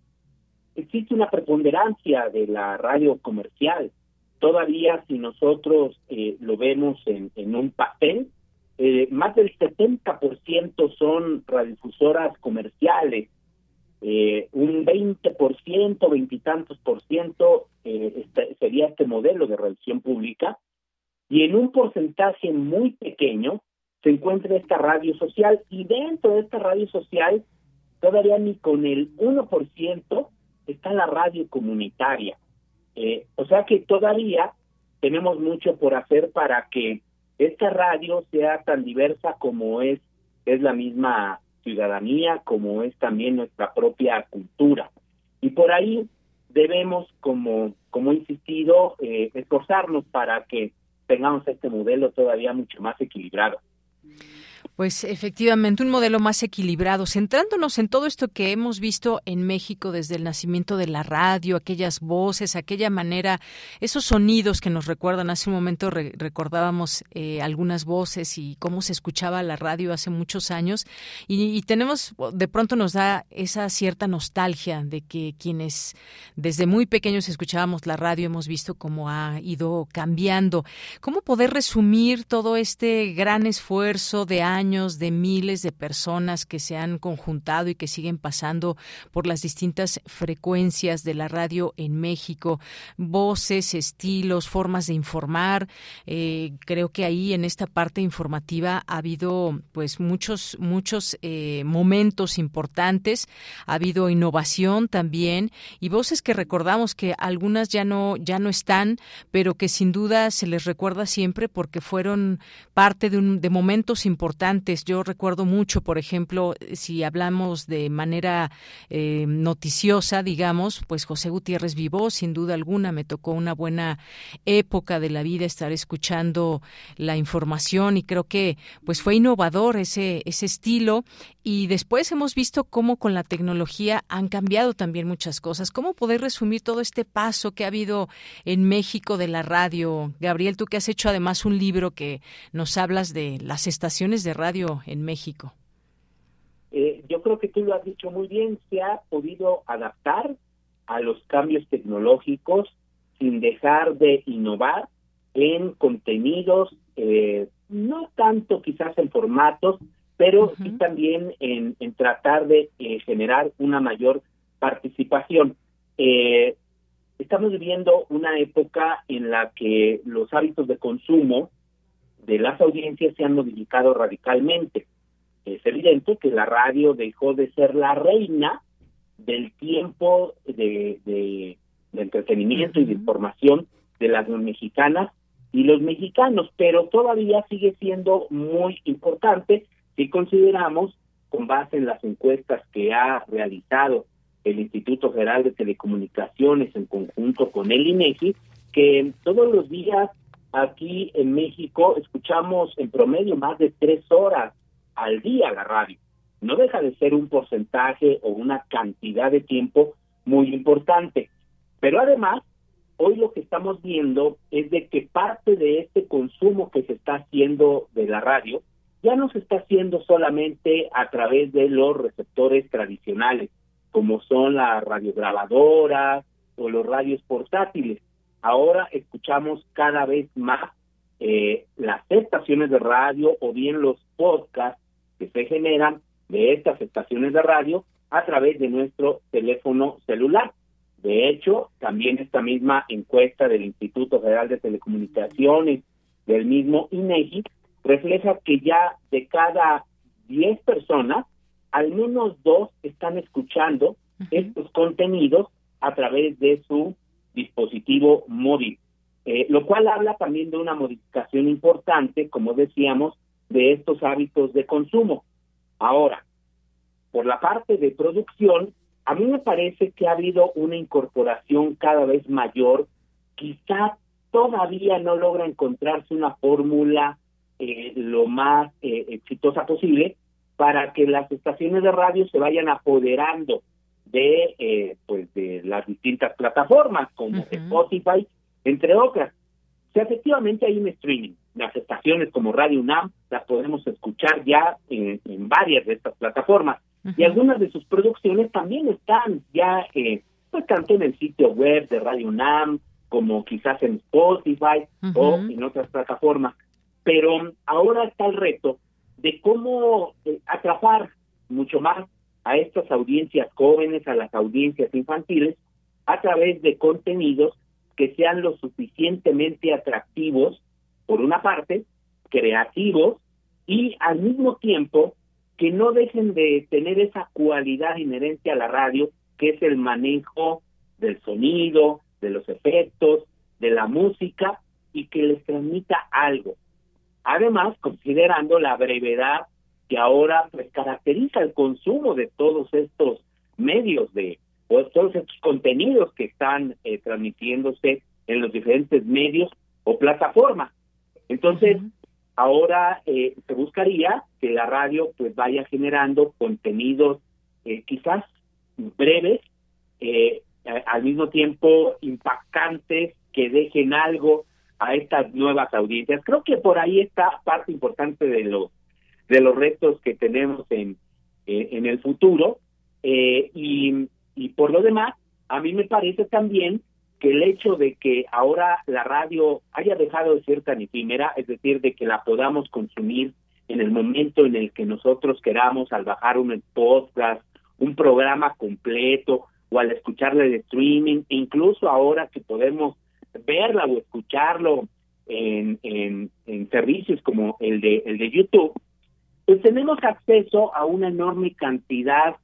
existe una preponderancia de la radio comercial. Todavía si nosotros lo vemos en, en un papel, eh, más del 70% son radiodifusoras comerciales, eh, un 20%, veintitantos por ciento eh, este, sería este modelo de radiación pública, y en un porcentaje muy pequeño se encuentra esta radio social, y dentro de esta radio social, todavía ni con el 1% está la radio comunitaria. Eh, o sea que todavía tenemos mucho por hacer para que esta radio sea tan diversa como es, es la misma ciudadanía, como es también nuestra propia cultura. Y por ahí debemos, como, como he insistido, eh, esforzarnos para que tengamos este modelo todavía mucho más equilibrado. Pues efectivamente, un modelo más equilibrado, centrándonos en todo esto que hemos visto en México desde el nacimiento de la radio, aquellas voces, aquella manera, esos sonidos que nos recuerdan. Hace un momento recordábamos eh, algunas voces y cómo se escuchaba la radio hace muchos años y, tenemos, de pronto nos da esa cierta nostalgia de que quienes desde muy pequeños escuchábamos la radio hemos visto cómo ha ido cambiando. ¿Cómo poder resumir todo este gran esfuerzo de años? de miles de personas que se han conjuntado y que siguen pasando por las distintas frecuencias de la radio en México, voces, estilos, formas de informar. Eh, creo que ahí en esta parte informativa ha habido pues muchos muchos eh, momentos importantes, ha habido innovación también y voces que recordamos que algunas ya no ya no están, pero que sin duda se les recuerda siempre porque fueron parte de, un, de momentos importantes yo recuerdo mucho, por ejemplo, si hablamos de manera eh, noticiosa, digamos, pues José Gutiérrez vivó, sin duda alguna, me tocó una buena época de la vida estar escuchando la información y creo que pues fue innovador ese, ese estilo y después hemos visto cómo con la tecnología han cambiado también muchas cosas. ¿Cómo poder resumir todo este paso que ha habido en México de la radio? Gabriel, tú que has hecho además un libro que nos hablas de las estaciones de radio radio en México? Eh, yo creo que tú lo has dicho muy bien, se ha podido adaptar a los cambios tecnológicos sin dejar de innovar en contenidos, eh, no tanto quizás en formatos, pero sí también en, tratar de eh, generar una mayor participación. estamos viviendo una época en la que los hábitos de consumo de las audiencias se han modificado radicalmente. Es evidente que la radio dejó de ser la reina del tiempo de, entretenimiento y de información de las mexicanas y los mexicanos, pero todavía sigue siendo muy importante si consideramos, con base en las encuestas que ha realizado el Instituto Federal de Telecomunicaciones en conjunto con el INEGI, que todos los días Aquí en México escuchamos en promedio más de tres horas al día la radio. No deja de ser un porcentaje o una cantidad de tiempo muy importante. Pero además, hoy lo que estamos viendo es de que parte de este consumo que se está haciendo de la radio ya no se está haciendo solamente a través de los receptores tradicionales, como son las radiograbadoras o los radios portátiles, ahora escuchamos cada vez más eh, las estaciones de radio o bien los podcasts que se generan de estas estaciones de radio a través de nuestro teléfono celular. De hecho, también esta misma encuesta del Instituto Federal de Telecomunicaciones, del mismo INEGI, refleja que ya de cada 10 personas, al menos dos están escuchando estos contenidos a través de su dispositivo móvil, eh, lo cual habla también de una modificación importante, como decíamos, de estos hábitos de consumo. Ahora, por la parte de producción, a mí me parece que ha habido una incorporación cada vez mayor, quizá todavía no logra encontrarse una fórmula eh, lo más eh, exitosa posible para que las estaciones de radio se vayan apoderando de eh, pues de las distintas plataformas como Spotify, entre otras. si efectivamente hay un streaming. Las estaciones como Radio UNAM las podemos escuchar ya en, varias de estas plataformas. Y algunas de sus producciones también están ya, eh, pues tanto en el sitio web de Radio UNAM, como quizás en Spotify o en otras plataformas. Pero ahora está el reto de cómo eh, atrapar mucho más a estas audiencias jóvenes, a las audiencias infantiles, a través de contenidos que sean lo suficientemente atractivos, por una parte, creativos y al mismo tiempo que no dejen de tener esa cualidad inherente a la radio, que es el manejo del sonido, de los efectos, de la música y que les transmita algo. Además, considerando la brevedad que ahora pues caracteriza el consumo de todos estos medios de o todos estos contenidos que están eh, transmitiéndose en los diferentes medios o plataformas. Entonces, ahora eh, se buscaría que la radio pues vaya generando contenidos eh, quizás breves, eh, al mismo tiempo impactantes, que dejen algo a estas nuevas audiencias. Creo que por ahí está parte importante de los de los retos que tenemos en, en el futuro y, y por lo demás, a mí me parece también que el hecho de que ahora la radio haya dejado de ser tan efímera, es decir, de que la podamos consumir en el momento en el que nosotros queramos, al bajar un podcast, un programa completo o al escucharle de streaming, e incluso ahora que podemos verla o escucharlo en, en, en servicios como el de, el de YouTube, pues tenemos acceso a una enorme cantidad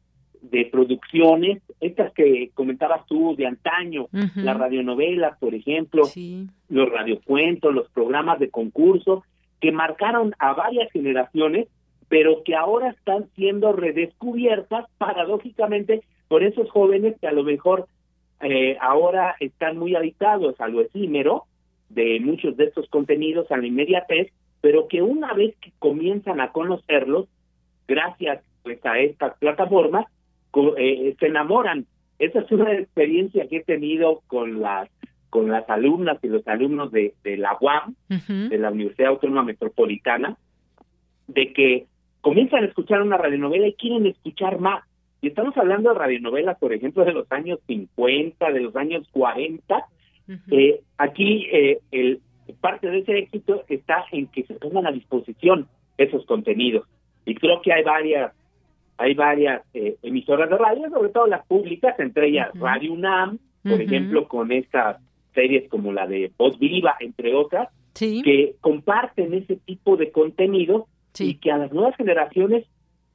de producciones, estas que comentabas tú de antaño, las radionovelas, por ejemplo, los radiocuentos, los programas de concurso, que marcaron a varias generaciones, pero que ahora están siendo redescubiertas paradójicamente por esos jóvenes que a lo mejor eh, ahora están muy habitados a lo efímero de muchos de estos contenidos, a la inmediatez, pero que una vez que comienzan a conocerlos, gracias pues a estas plataformas, eh, se enamoran. Esa es una experiencia que he tenido con las con las alumnas y los alumnos de, de la UAM, de la Universidad Autónoma Metropolitana, de que comienzan a escuchar una radionovela y quieren escuchar más. Y estamos hablando de radionovelas, por ejemplo, de los años 50, de los años 40. eh, aquí eh, el, parte de ese éxito está en que se pongan a disposición esos contenidos. Y creo que hay varias hay varias eh, emisoras de radio, sobre todo las públicas, entre ellas Radio UNAM, por ejemplo, con estas series como la de Voz Viva, entre otras, que comparten ese tipo de contenido y que a las nuevas generaciones,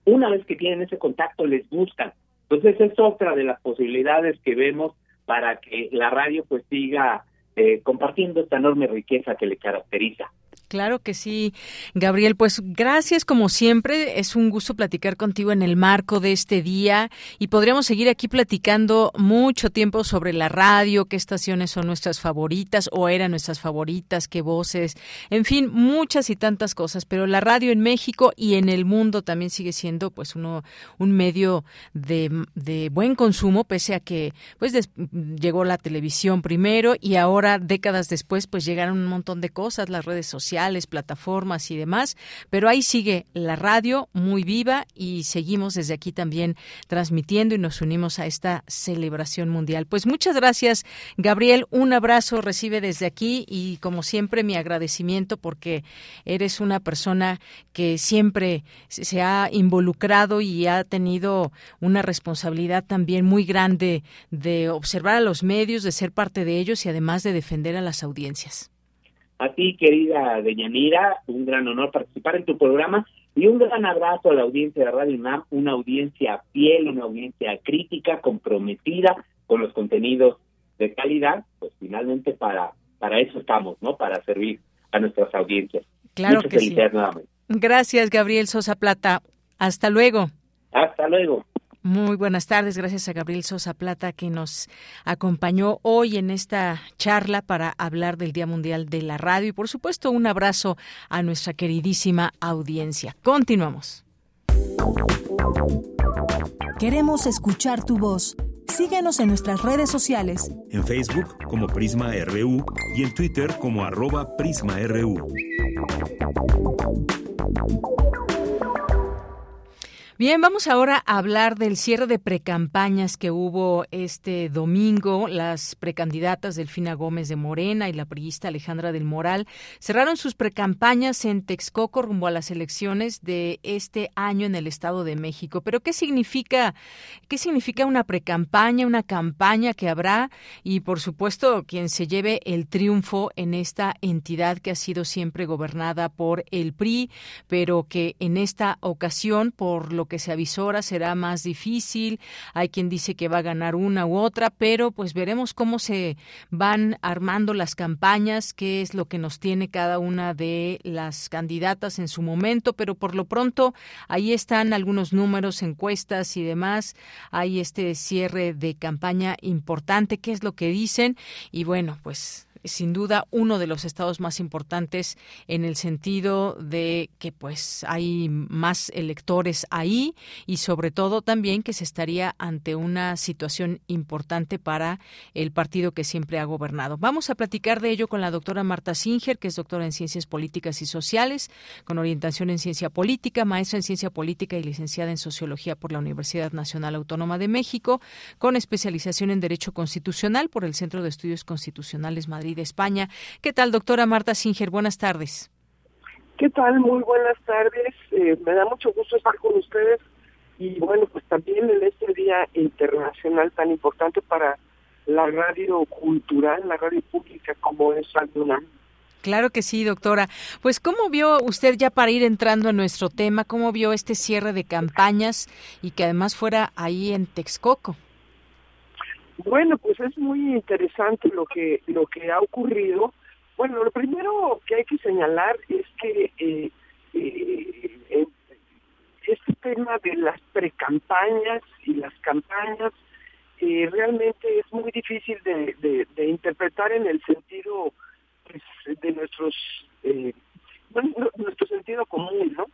una vez que tienen ese contacto, les gustan. Entonces es otra de las posibilidades que vemos para que la radio pues siga eh, compartiendo esta enorme riqueza que le caracteriza. Claro que sí, Gabriel. Pues gracias como siempre. Es un gusto platicar contigo en el marco de este día y podríamos seguir aquí platicando mucho tiempo sobre la radio, qué estaciones son nuestras favoritas o eran nuestras favoritas, qué voces, en fin, muchas y tantas cosas. Pero la radio en México y en el mundo también sigue siendo pues uno un medio de, buen consumo, pese a que pues llegó la televisión primero y ahora décadas después pues llegaron un montón de cosas, las redes sociales plataformas y demás, pero ahí sigue la radio muy viva y seguimos desde aquí también transmitiendo y nos unimos a esta celebración mundial. Pues muchas gracias, Gabriel, un abrazo recibe desde aquí y como siempre mi agradecimiento porque eres una persona que siempre se ha involucrado y ha tenido una responsabilidad también muy grande de observar a los medios, de ser parte de ellos y además de defender a las audiencias. A ti, querida Deyanira, un gran honor participar en tu programa y un gran abrazo a la audiencia de Radio UNAM, una audiencia fiel, una audiencia crítica, comprometida con los contenidos de calidad, pues finalmente para, para eso estamos, ¿no? Para servir a nuestras audiencias. Claro que sí. Gracias, Gabriel Sosa Plata. Hasta luego. Hasta luego. Muy buenas tardes, gracias a Gabriel Sosa Plata que nos acompañó hoy en esta charla para hablar del Día Mundial de la Radio y por supuesto un abrazo a nuestra queridísima audiencia. Continuamos. Queremos escuchar tu voz. Síguenos en nuestras redes sociales. En Facebook como Prisma RU y en Twitter como arroba PrismaRU. Bien, vamos ahora a hablar del cierre de precampañas que hubo este domingo. Las precandidatas Delfina Gómez de Morena y la priista Alejandra del Moral cerraron sus precampañas en Texcoco rumbo a las elecciones de este año en el Estado de México. Pero ¿qué significa qué significa una precampaña, una campaña que habrá y por supuesto quien se lleve el triunfo en esta entidad que ha sido siempre gobernada por el PRI, pero que en esta ocasión por lo se avisora será más difícil. Hay quien dice que va a ganar una u otra, pero pues veremos cómo se van armando las campañas, qué es lo que nos tiene cada una de las candidatas en su momento, pero por lo pronto ahí están algunos números, encuestas y demás. Hay este cierre de campaña importante, qué es lo que dicen y bueno, pues sin duda uno de los estados más importantes en el sentido de que pues hay más electores ahí y sobre todo también que se estaría ante una situación importante para el partido que siempre ha gobernado. Vamos a platicar de ello con la doctora Marta Singer, que es doctora en Ciencias Políticas y Sociales, con orientación en Ciencia Política, maestra en Ciencia Política y licenciada en Sociología por la Universidad Nacional Autónoma de México, con especialización en Derecho Constitucional por el Centro de Estudios Constitucionales Madrid, España. ¿Qué tal, doctora Marta Singer? Buenas tardes. ¿Qué tal? Muy buenas tardes. Eh, me da mucho gusto estar con ustedes y bueno, pues también en este día internacional tan importante para la radio cultural, la radio pública como es Radio Claro que sí, doctora. Pues, ¿cómo vio usted ya para ir entrando en nuestro tema, cómo vio este cierre de campañas y que además fuera ahí en Texcoco? Bueno, pues es muy interesante lo que lo que ha ocurrido. Bueno, lo primero que hay que señalar es que eh, eh, eh, este tema de las precampañas y las campañas realmente es muy difícil de, interpretar en el sentido de nuestros, eh, nuestro sentido común, ¿no?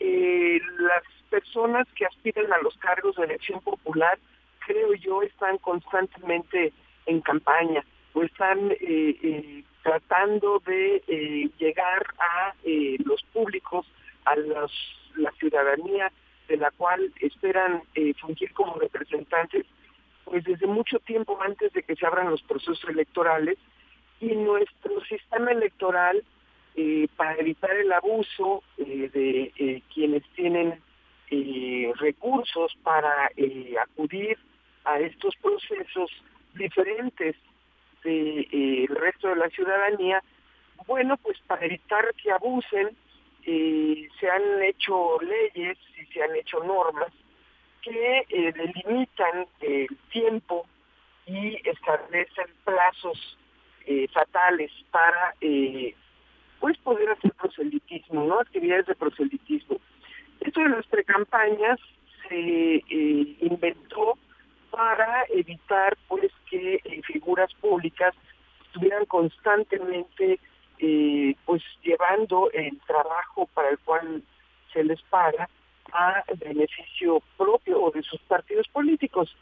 Eh, las personas que aspiran a los cargos de elección popular, creo yo, están constantemente en campaña o están eh, tratando de llegar a los públicos, a los, la ciudadanía de la cual esperan fungir como representantes, pues desde mucho tiempo antes de que se abran los procesos electorales y nuestro sistema electoral eh, para evitar el abuso eh, de eh, quienes tienen recursos para acudir a estos procesos diferentes del resto de la ciudadanía, bueno, pues para evitar que abusen, se han hecho leyes y se han hecho normas que delimitan el tiempo y establecen plazos eh, fatales para eh, pues poder hacer proselitismo, ¿no? Actividades de proselitismo. Esto de las precampañas se eh, inventó para evitar pues que figuras públicas estuvieran constantemente pues llevando el trabajo para el cual se les paga a beneficio propio o de sus partidos políticos.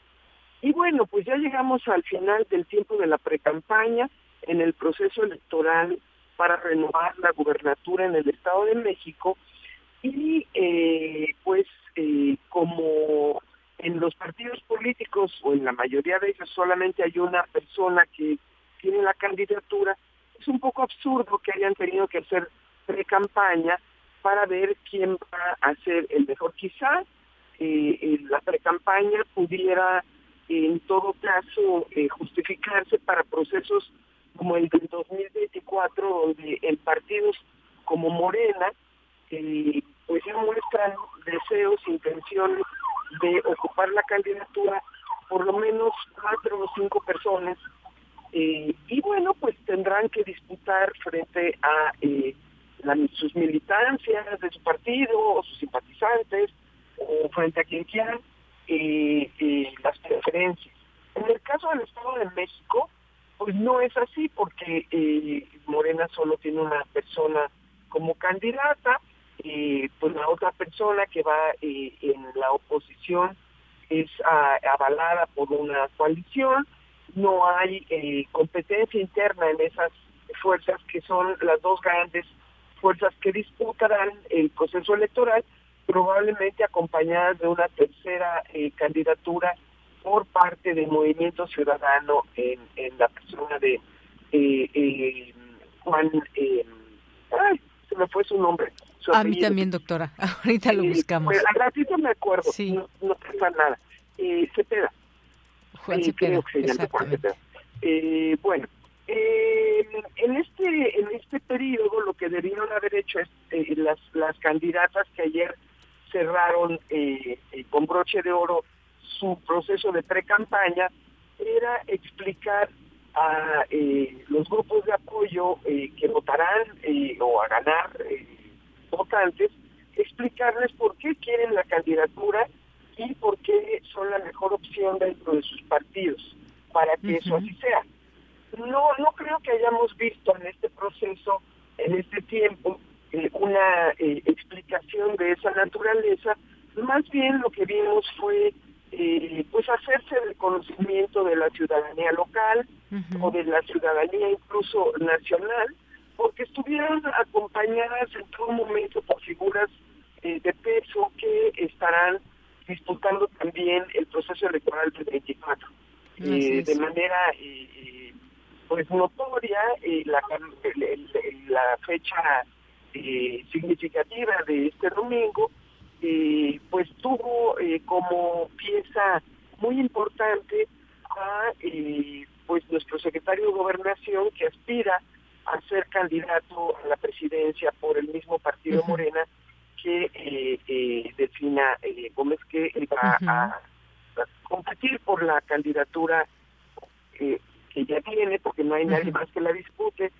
Y bueno, pues ya llegamos al final del tiempo de la precampaña en el proceso electoral para renovar la gubernatura en el Estado de México y eh, pues eh, como en los partidos políticos o en la mayoría de ellos solamente hay una persona que tiene la candidatura, es un poco absurdo que hayan tenido que hacer pre-campaña para ver quién va a ser el mejor. Quizá eh, la pre-campaña pudiera en todo caso justificarse para procesos como el del 2024, donde en partidos como Morena, eh, pues ya muestran deseos, intenciones de ocupar la candidatura por lo menos cuatro o cinco personas. Eh, y bueno, pues tendrán que disputar frente a eh, sus militancias de su partido o sus simpatizantes o frente a quien quieran las preferencias. En el caso del Estado de México, pues no es así porque eh, Morena solo tiene una persona como candidata, eh, pues la otra persona que va eh, en la oposición es avalada por una coalición, no hay competencia interna en esas fuerzas que son las dos grandes fuerzas que disputarán el proceso electoral, probablemente acompañadas de una tercera candidatura por parte del movimiento ciudadano en, en la persona de eh, eh, Juan, eh, ay, se me fue su nombre. A mí también, doctora. [laughs] Ahorita lo buscamos. Pues, al ratito me acuerdo. Sí. No, no pasa nada. Eh, Cepeda. Juan Cepeda. Eh, bueno, en este en este periodo lo que debieron haber hecho es las las candidatas que ayer cerraron con broche de oro su proceso de pre-campaña era explicar a eh, los grupos de apoyo eh, que votarán eh, o a ganar votantes, explicarles por qué quieren la candidatura y por qué son la mejor opción dentro de sus partidos, para que eso así sea. No, no creo que hayamos visto en este proceso, en este tiempo, eh, una eh, explicación de esa naturaleza. Más bien lo que vimos fue eh, pues hacerse del conocimiento de la ciudadanía local o de la ciudadanía incluso nacional, porque estuvieron acompañadas en todo momento por figuras de peso que estarán disputando también el proceso electoral del 24. de manera pues notoria la, la fecha eh, significativa de este domingo, eh, pues tuvo eh, como pieza muy importante a pues nuestro secretario de Gobernación que aspira a ser candidato a la presidencia por el mismo partido Morena que eh, Delfina Gómez que va a, competir por la candidatura que ya tiene porque no hay nadie más que la dispute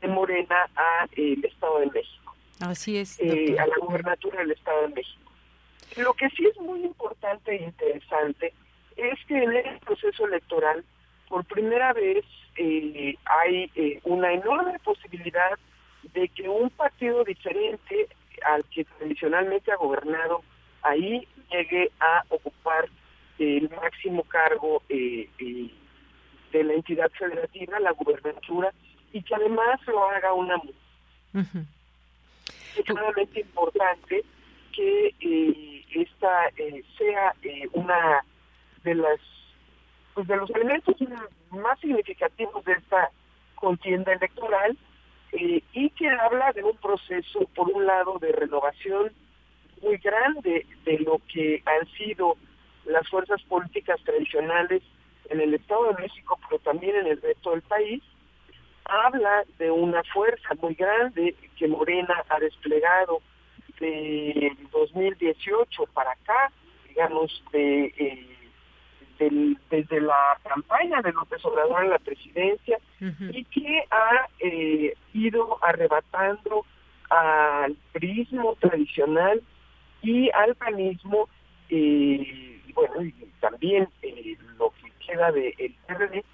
de Morena a el Estado de México. Así es. Eh, a la gubernatura del Estado de México. Lo que sí es muy importante e interesante es que en el proceso electoral, por primera vez, eh, hay eh, una enorme posibilidad de que un partido diferente al que tradicionalmente ha gobernado ahí llegue a ocupar el máximo cargo de la entidad federativa, la gubernatura, y que además lo haga una mujer extremadamente importante que eh, esta eh, sea eh, una de las pues de los elementos más significativos de esta contienda electoral y que habla de un proceso por un lado de renovación muy grande de lo que han sido las fuerzas políticas tradicionales en el Estado de México, pero también en el resto del país, habla de una fuerza muy grande que Morena ha desplegado de 2018 para acá, digamos, de, eh, desde la campaña de López Obrador en la presidencia y que ha eh, ido arrebatando al prismo tradicional y al panismo, eh, bueno, y también lo que queda del de PRD,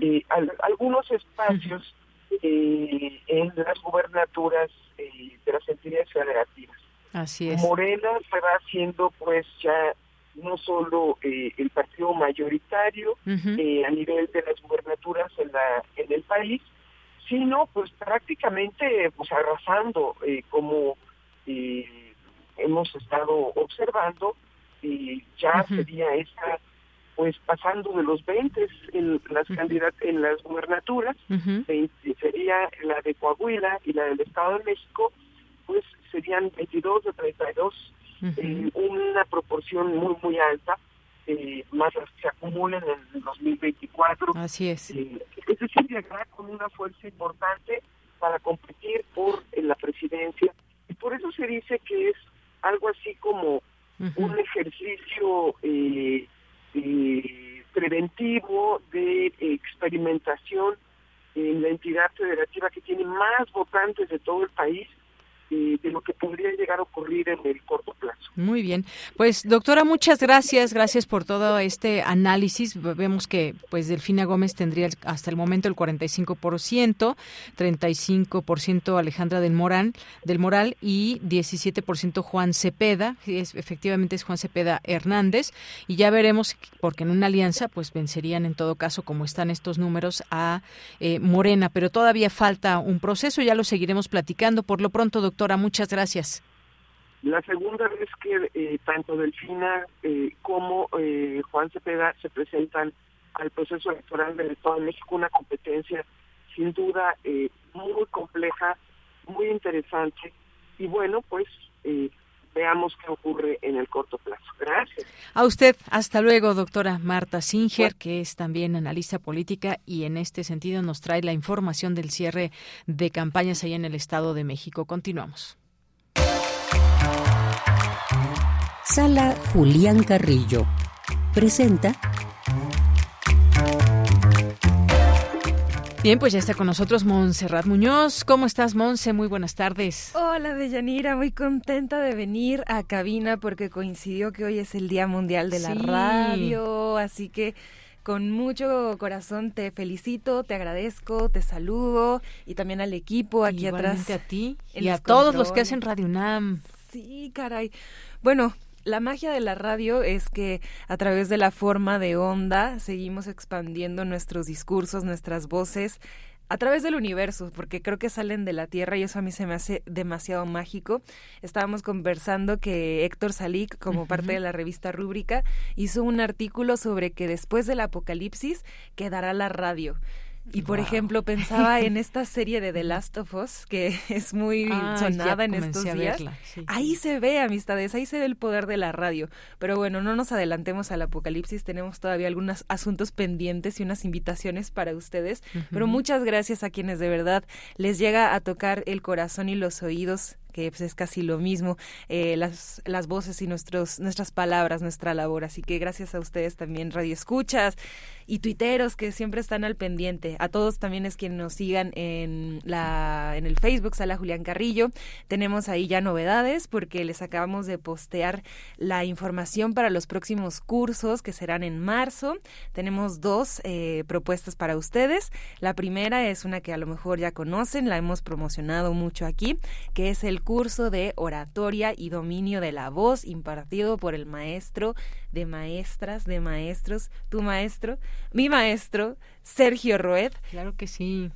eh, algunos espacios eh, en las gubernaturas eh, de las entidades federativas. Así es. Morena se va haciendo pues ya no solo el partido mayoritario a nivel de las gubernaturas en, la, en el país, sino pues prácticamente pues arrasando como hemos estado observando, y ya sería esta pues pasando de los 20 en las en las gubernaturas, sería la de Coahuila y la del Estado de México, pues serían 22 de 32, eh, una proporción muy, muy alta, eh, más las que se acumulen en el 2024. Así es. Eh, es decir, llegará con una fuerza importante para competir por la presidencia. Y por eso se dice que es algo así como un ejercicio eh, eh, preventivo de experimentación en la entidad federativa que tiene más votantes de todo el país de lo que podría llegar a ocurrir en el corto plazo. Muy bien. Pues doctora, muchas gracias. Gracias por todo este análisis. Vemos que pues Delfina Gómez tendría hasta el momento el 45%, 35% Alejandra del Morán, del Moral y 17% Juan Cepeda. Es, efectivamente es Juan Cepeda Hernández. Y ya veremos, porque en una alianza pues vencerían en todo caso, como están estos números, a eh, Morena. Pero todavía falta un proceso, ya lo seguiremos platicando. Por lo pronto, doctora doctora. Muchas gracias. La segunda vez que eh, tanto Delfina eh, como eh, Juan Cepeda se presentan al proceso electoral del Estado de México, una competencia sin duda muy compleja, muy interesante. Y bueno, pues veamos qué ocurre en el corto plazo. Gracias. A usted, hasta luego, doctora Marta Singer, que es también analista política y en este sentido nos trae la información del cierre de campañas allá en el Estado de México. Continuamos. Sala Julián Carrillo presenta Bien, pues ya está con nosotros Montserrat Muñoz. ¿Cómo estás, Monse? Muy buenas tardes. Hola, Deyanira. Muy contenta de venir a cabina porque coincidió que hoy es el Día Mundial de la Radio. Así que con mucho corazón te felicito, te agradezco, te saludo y también al equipo aquí atrás. a ti y a todos los que hacen Radio UNAM. Sí, caray. Bueno, la magia de la radio es que a través de la forma de onda seguimos expandiendo nuestros discursos, nuestras voces a través del universo, porque creo que salen de la Tierra y eso a mí se me hace demasiado mágico. Estábamos conversando que Héctor Salic, como parte de la revista Rúbrica, hizo un artículo sobre que después del apocalipsis quedará la radio. Y por ejemplo, pensaba en esta serie de The Last of Us, que [laughs] es muy ah, sonada en estos días. Ahí se ve, amistades, ahí se ve el poder de la radio. Pero bueno, no nos adelantemos al apocalipsis, tenemos todavía algunos asuntos pendientes y unas invitaciones para ustedes. Pero muchas gracias a quienes de verdad les llega a tocar el corazón y los oídos que pues, es casi lo mismo, eh, las, las voces y nuestros, nuestras palabras, nuestra labor. Así que gracias a ustedes también, Radio Escuchas y tuiteros que siempre están al pendiente. A todos también es quien nos sigan en, la, en el Facebook, Sala Julián Carrillo. Tenemos ahí ya novedades porque les acabamos de postear la información para los próximos cursos que serán en marzo. Tenemos dos eh, propuestas para ustedes. La primera es una que a lo mejor ya conocen, la hemos promocionado mucho aquí, que es el curso de oratoria y dominio de la voz impartido por el maestro de maestras, de maestros, tu maestro, mi maestro, Sergio Roed. Claro que sí.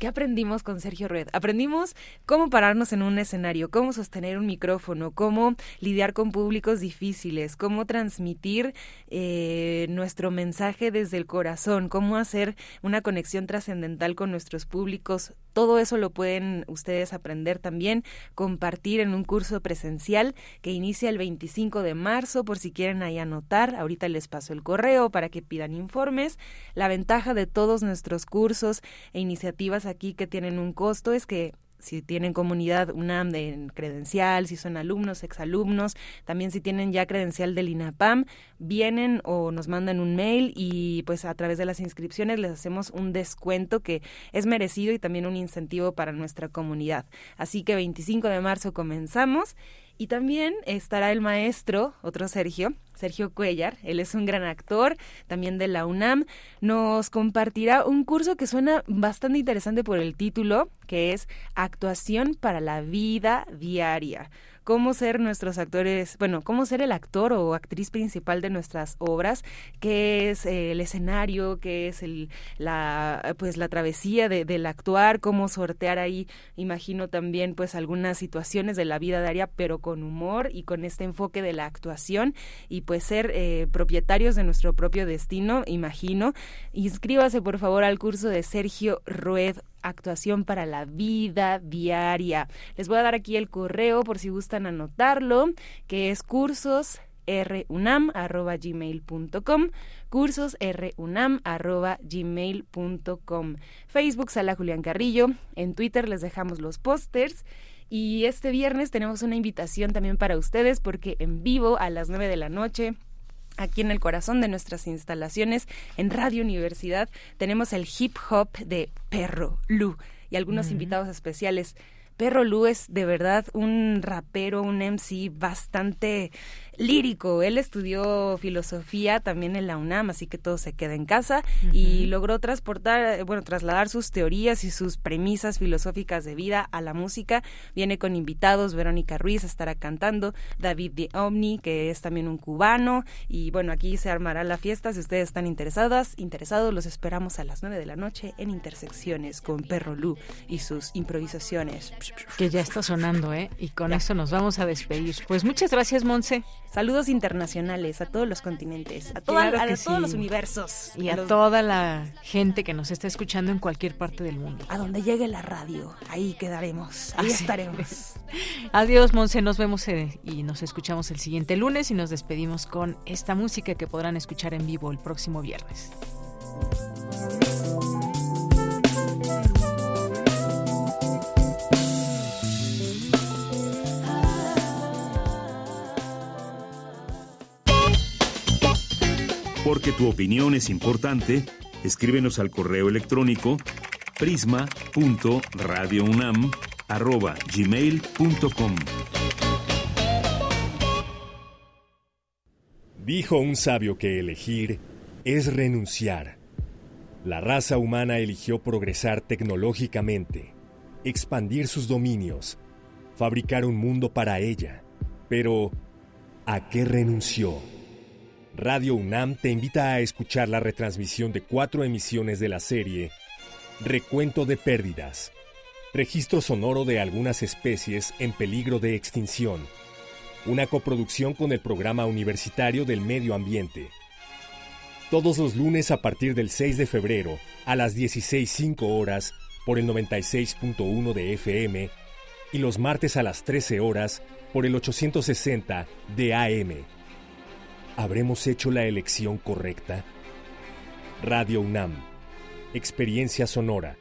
¿Qué aprendimos con Sergio Red? Aprendimos cómo pararnos en un escenario, cómo sostener un micrófono, cómo lidiar con públicos difíciles, cómo transmitir eh, nuestro mensaje desde el corazón, cómo hacer una conexión trascendental con nuestros públicos. Todo eso lo pueden ustedes aprender también, compartir en un curso presencial que inicia el 25 de marzo, por si quieren ahí anotar. Ahorita les paso el correo para que pidan informes. La ventaja de todos nuestros cursos e iniciativas aquí que tienen un costo es que si tienen comunidad UNAM de credencial, si son alumnos, exalumnos, también si tienen ya credencial del INAPAM, vienen o nos mandan un mail y pues a través de las inscripciones les hacemos un descuento que es merecido y también un incentivo para nuestra comunidad. Así que 25 de marzo comenzamos y también estará el maestro, otro Sergio, Sergio Cuellar, él es un gran actor, también de la UNAM, nos compartirá un curso que suena bastante interesante por el título, que es Actuación para la vida diaria cómo ser nuestros actores, bueno, cómo ser el actor o actriz principal de nuestras obras, qué es eh, el escenario, qué es el, la, pues la travesía de, del actuar, cómo sortear ahí, imagino también pues algunas situaciones de la vida diaria, pero con humor y con este enfoque de la actuación y pues ser eh, propietarios de nuestro propio destino, imagino. Inscríbase por favor al curso de Sergio Rued actuación para la vida diaria. Les voy a dar aquí el correo por si gustan anotarlo, que es cursos runam.gmail.com cursos runam.gmail.com Facebook Sala Julián Carrillo, en Twitter les dejamos los pósters. Y este viernes tenemos una invitación también para ustedes porque en vivo a las 9 de la noche aquí en el corazón de nuestras instalaciones en Radio Universidad tenemos el hip hop de Perro Lu y algunos invitados especiales. Perro Lu es de verdad un rapero, un MC bastante lírico. Él estudió filosofía también en la UNAM, así que todo se queda en casa y logró transportar, eh, bueno, trasladar sus teorías y sus premisas filosóficas de vida a la música. Viene con invitados, Verónica Ruiz estará cantando, David de Omni, que es también un cubano, y bueno, aquí se armará la fiesta. Si ustedes están interesadas, interesados, los esperamos a las nueve de la noche en Intersecciones con Perro Lu y sus improvisaciones. Que ya está sonando, ¿eh? Y con eso nos vamos a despedir. Pues muchas gracias, Monse. Saludos internacionales a todos los continentes, a, todos los universos. Y a, toda la gente que nos está escuchando en cualquier parte del mundo. A donde llegue la radio, ahí quedaremos, ahí estaremos. Adiós, Monse, nos vemos eh, y nos escuchamos el siguiente lunes y nos despedimos con esta música que podrán escuchar en vivo el próximo viernes. Porque tu opinión es importante, escríbenos al correo electrónico prisma.radiounam@gmail.com. Dijo un sabio que elegir es renunciar. La raza humana eligió progresar tecnológicamente, expandir sus dominios, fabricar un mundo para ella. Pero, ¿a qué renunció? Radio UNAM te invita a escuchar la retransmisión de cuatro emisiones de la serie Recuento de Pérdidas, registro sonoro de algunas especies en peligro de extinción, una coproducción con el Programa Universitario del Medio Ambiente. Todos los lunes a partir del 6 de febrero a las 16.05 horas por el 96.1 de FM y los martes a las 13 horas por el 860 de AM. ¿Habremos hecho la elección correcta? Radio UNAM. Experiencia sonora.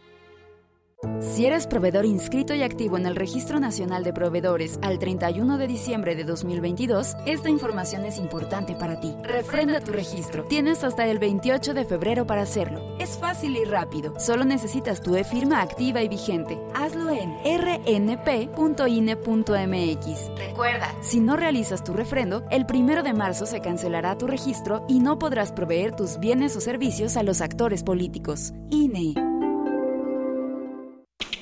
Si eres proveedor inscrito y activo en el Registro Nacional de Proveedores al 31 de diciembre de 2022, esta información es importante para ti. Refrenda tu registro. Tienes hasta el 28 de febrero para hacerlo. Es fácil y rápido. Solo necesitas tu e-firma activa y vigente. Hazlo en rnp.ine.mx. Recuerda, si no realizas tu refrendo, el 1 de marzo se cancelará tu registro y no podrás proveer tus bienes o servicios a los actores políticos. INE.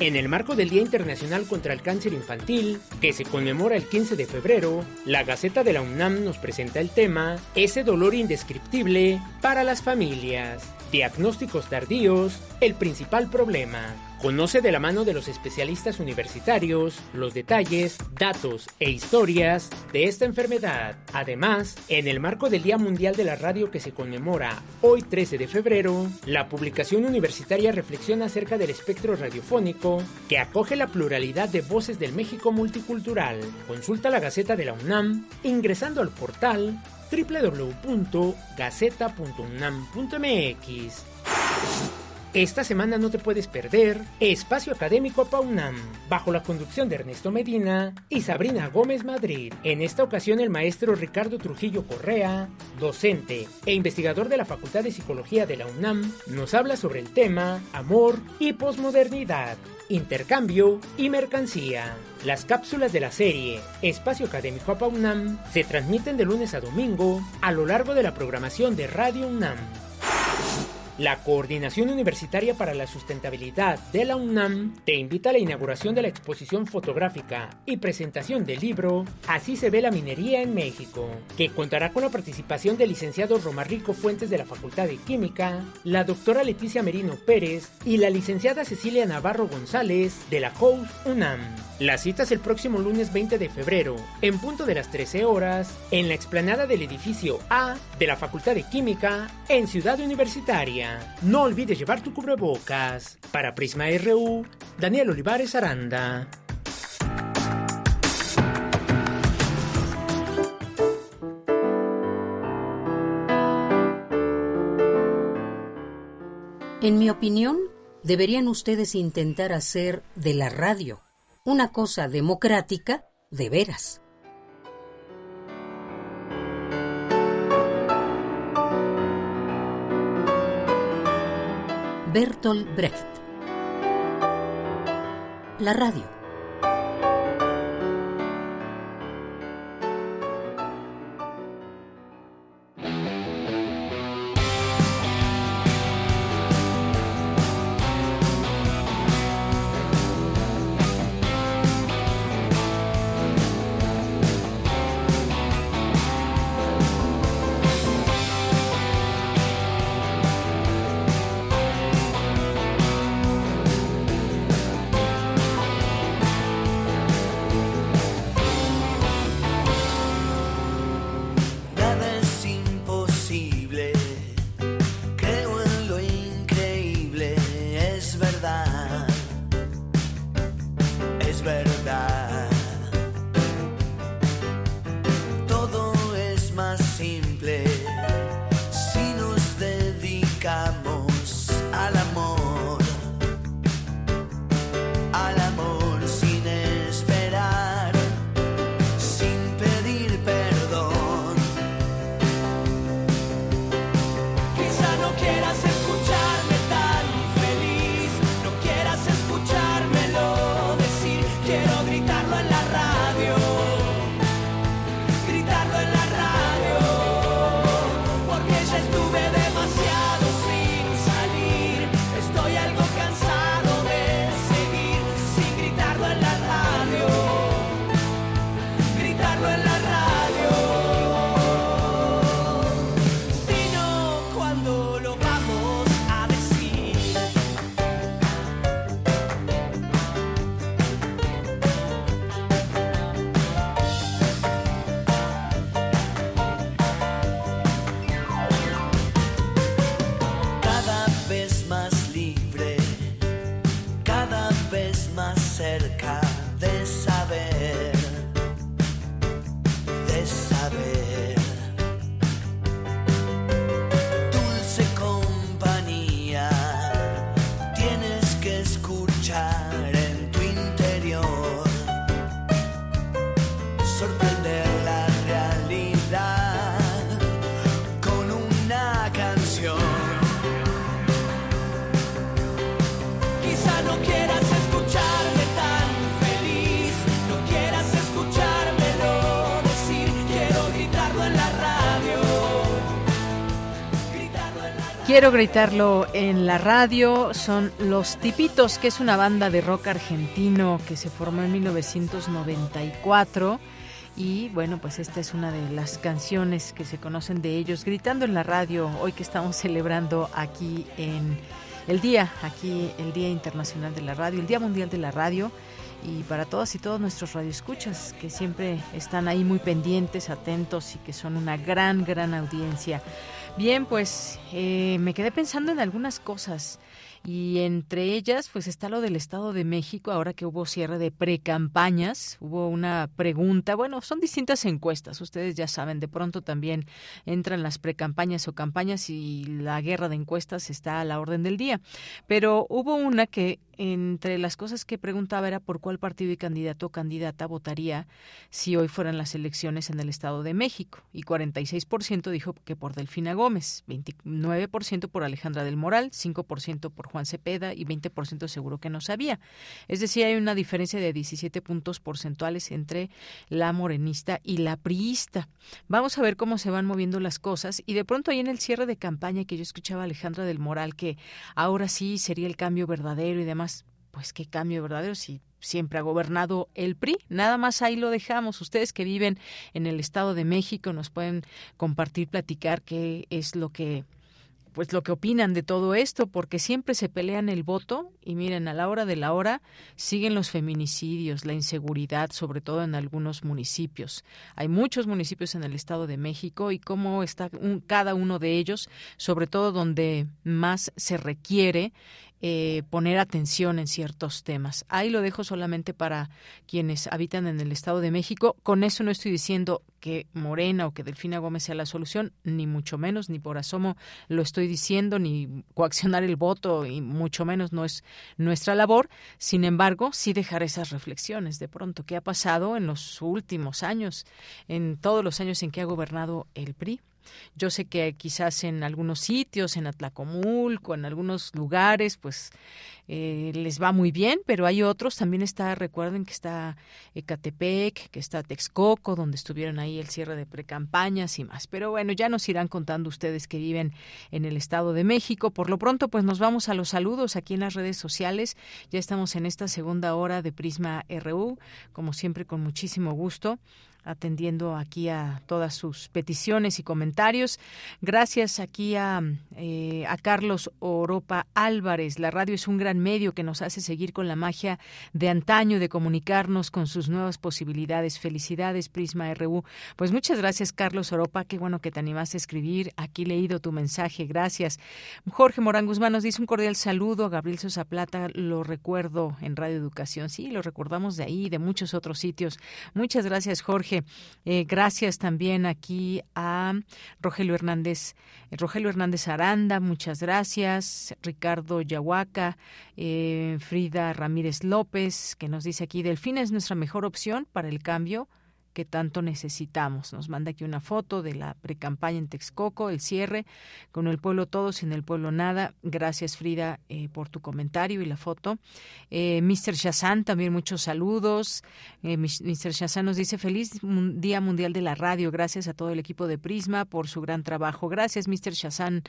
En el marco del Día Internacional contra el Cáncer Infantil, que se conmemora el 15 de febrero, la Gaceta de la UNAM nos presenta el tema Ese dolor indescriptible para las familias. Diagnósticos tardíos, el principal problema. Conoce de la mano de los especialistas universitarios los detalles, datos e historias de esta enfermedad. Además, en el marco del Día Mundial de la Radio que se conmemora hoy 13 de febrero, la publicación universitaria reflexiona acerca del espectro radiofónico que acoge la pluralidad de voces del México multicultural. Consulta la Gaceta de la UNAM ingresando al portal www.gaceta.unam.mx. Esta semana no te puedes perder Espacio Académico PAUNAM, bajo la conducción de Ernesto Medina y Sabrina Gómez Madrid. En esta ocasión el maestro Ricardo Trujillo Correa, docente e investigador de la Facultad de Psicología de la UNAM, nos habla sobre el tema amor y posmodernidad, intercambio y mercancía. Las cápsulas de la serie Espacio Académico PAUNAM se transmiten de lunes a domingo a lo largo de la programación de Radio UNAM. La Coordinación Universitaria para la Sustentabilidad de la UNAM te invita a la inauguración de la exposición fotográfica y presentación del libro Así se ve la minería en México, que contará con la participación del licenciado Romarrico Fuentes de la Facultad de Química, la doctora Leticia Merino Pérez y la licenciada Cecilia Navarro González de la COUS UNAM. La cita es el próximo lunes 20 de febrero, en punto de las 13 horas, en la explanada del edificio A de la Facultad de Química en Ciudad Universitaria. No olvides llevar tu cubrebocas. Para Prisma RU, Daniel Olivares Aranda. En mi opinión, deberían ustedes intentar hacer de la radio una cosa democrática de veras. Bertolt Brecht La radio Quiero gritarlo en la radio. Son Los Tipitos, que es una banda de rock argentino que se formó en 1994. Y bueno, pues esta es una de las canciones que se conocen de ellos, gritando en la radio, hoy que estamos celebrando aquí en el día, aquí el Día Internacional de la Radio, el Día Mundial de la Radio y para todas y todos nuestros radioescuchas que siempre están ahí muy pendientes, atentos y que son una gran, gran audiencia. Bien, pues eh, me quedé pensando en algunas cosas y entre ellas pues está lo del Estado de México, ahora que hubo cierre de precampañas, hubo una pregunta, bueno, son distintas encuestas, ustedes ya saben, de pronto también entran las precampañas o campañas y la guerra de encuestas está a la orden del día, pero hubo una que entre las cosas que preguntaba era por cuál partido y candidato o candidata votaría si hoy fueran las elecciones en el Estado de México. Y 46% dijo que por Delfina Gómez, 29% por Alejandra del Moral, 5% por Juan Cepeda y 20% seguro que no sabía. Es decir, hay una diferencia de 17 puntos porcentuales entre la morenista y la priista. Vamos a ver cómo se van moviendo las cosas y de pronto ahí en el cierre de campaña que yo escuchaba a Alejandra del Moral que ahora sí sería el cambio verdadero y demás, pues qué cambio verdadero si siempre ha gobernado el PRI. Nada más ahí lo dejamos. Ustedes que viven en el Estado de México nos pueden compartir, platicar qué es lo que pues lo que opinan de todo esto, porque siempre se pelean el voto y miren, a la hora de la hora siguen los feminicidios, la inseguridad, sobre todo en algunos municipios. Hay muchos municipios en el Estado de México y cómo está cada uno de ellos, sobre todo donde más se requiere eh, poner atención en ciertos temas. Ahí lo dejo solamente para quienes habitan en el Estado de México. Con eso no estoy diciendo que Morena o que Delfina Gómez sea la solución, ni mucho menos, ni por asomo lo estoy diciendo, ni coaccionar el voto, y mucho menos no es nuestra labor. Sin embargo, sí dejar esas reflexiones de pronto. ¿Qué ha pasado en los últimos años, en todos los años en que ha gobernado el PRI? Yo sé que quizás en algunos sitios, en Atlacomulco, en algunos lugares, pues eh, les va muy bien, pero hay otros, también está, recuerden que está Ecatepec, que está Texcoco, donde estuvieron ahí el cierre de precampañas y más. Pero bueno, ya nos irán contando ustedes que viven en el Estado de México. Por lo pronto, pues nos vamos a los saludos aquí en las redes sociales. Ya estamos en esta segunda hora de Prisma RU, como siempre con muchísimo gusto atendiendo aquí a todas sus peticiones y comentarios. Gracias aquí a, eh, a Carlos Oropa Álvarez. La radio es un gran medio que nos hace seguir con la magia de antaño, de comunicarnos con sus nuevas posibilidades. Felicidades, Prisma RU. Pues muchas gracias, Carlos Oropa. Qué bueno que te animaste a escribir. Aquí leído tu mensaje. Gracias. Jorge Morán Guzmán nos dice un cordial saludo. a Gabriel Sosa Plata lo recuerdo en Radio Educación. Sí, lo recordamos de ahí, de muchos otros sitios. Muchas gracias, Jorge. Eh, gracias también aquí a Rogelio Hernández, Rogelio Hernández Aranda, muchas gracias. Ricardo Yahuaca, eh, Frida Ramírez López, que nos dice aquí, Delfina es nuestra mejor opción para el cambio que tanto necesitamos. Nos manda aquí una foto de la precampaña en Texcoco, el cierre, con el pueblo todo, sin el pueblo nada. Gracias, Frida, eh, por tu comentario y la foto. Eh, Mr. Shazan, también muchos saludos. Eh, Mr. Shazan nos dice feliz Día Mundial de la Radio. Gracias a todo el equipo de Prisma por su gran trabajo. Gracias, Mr. Shazan.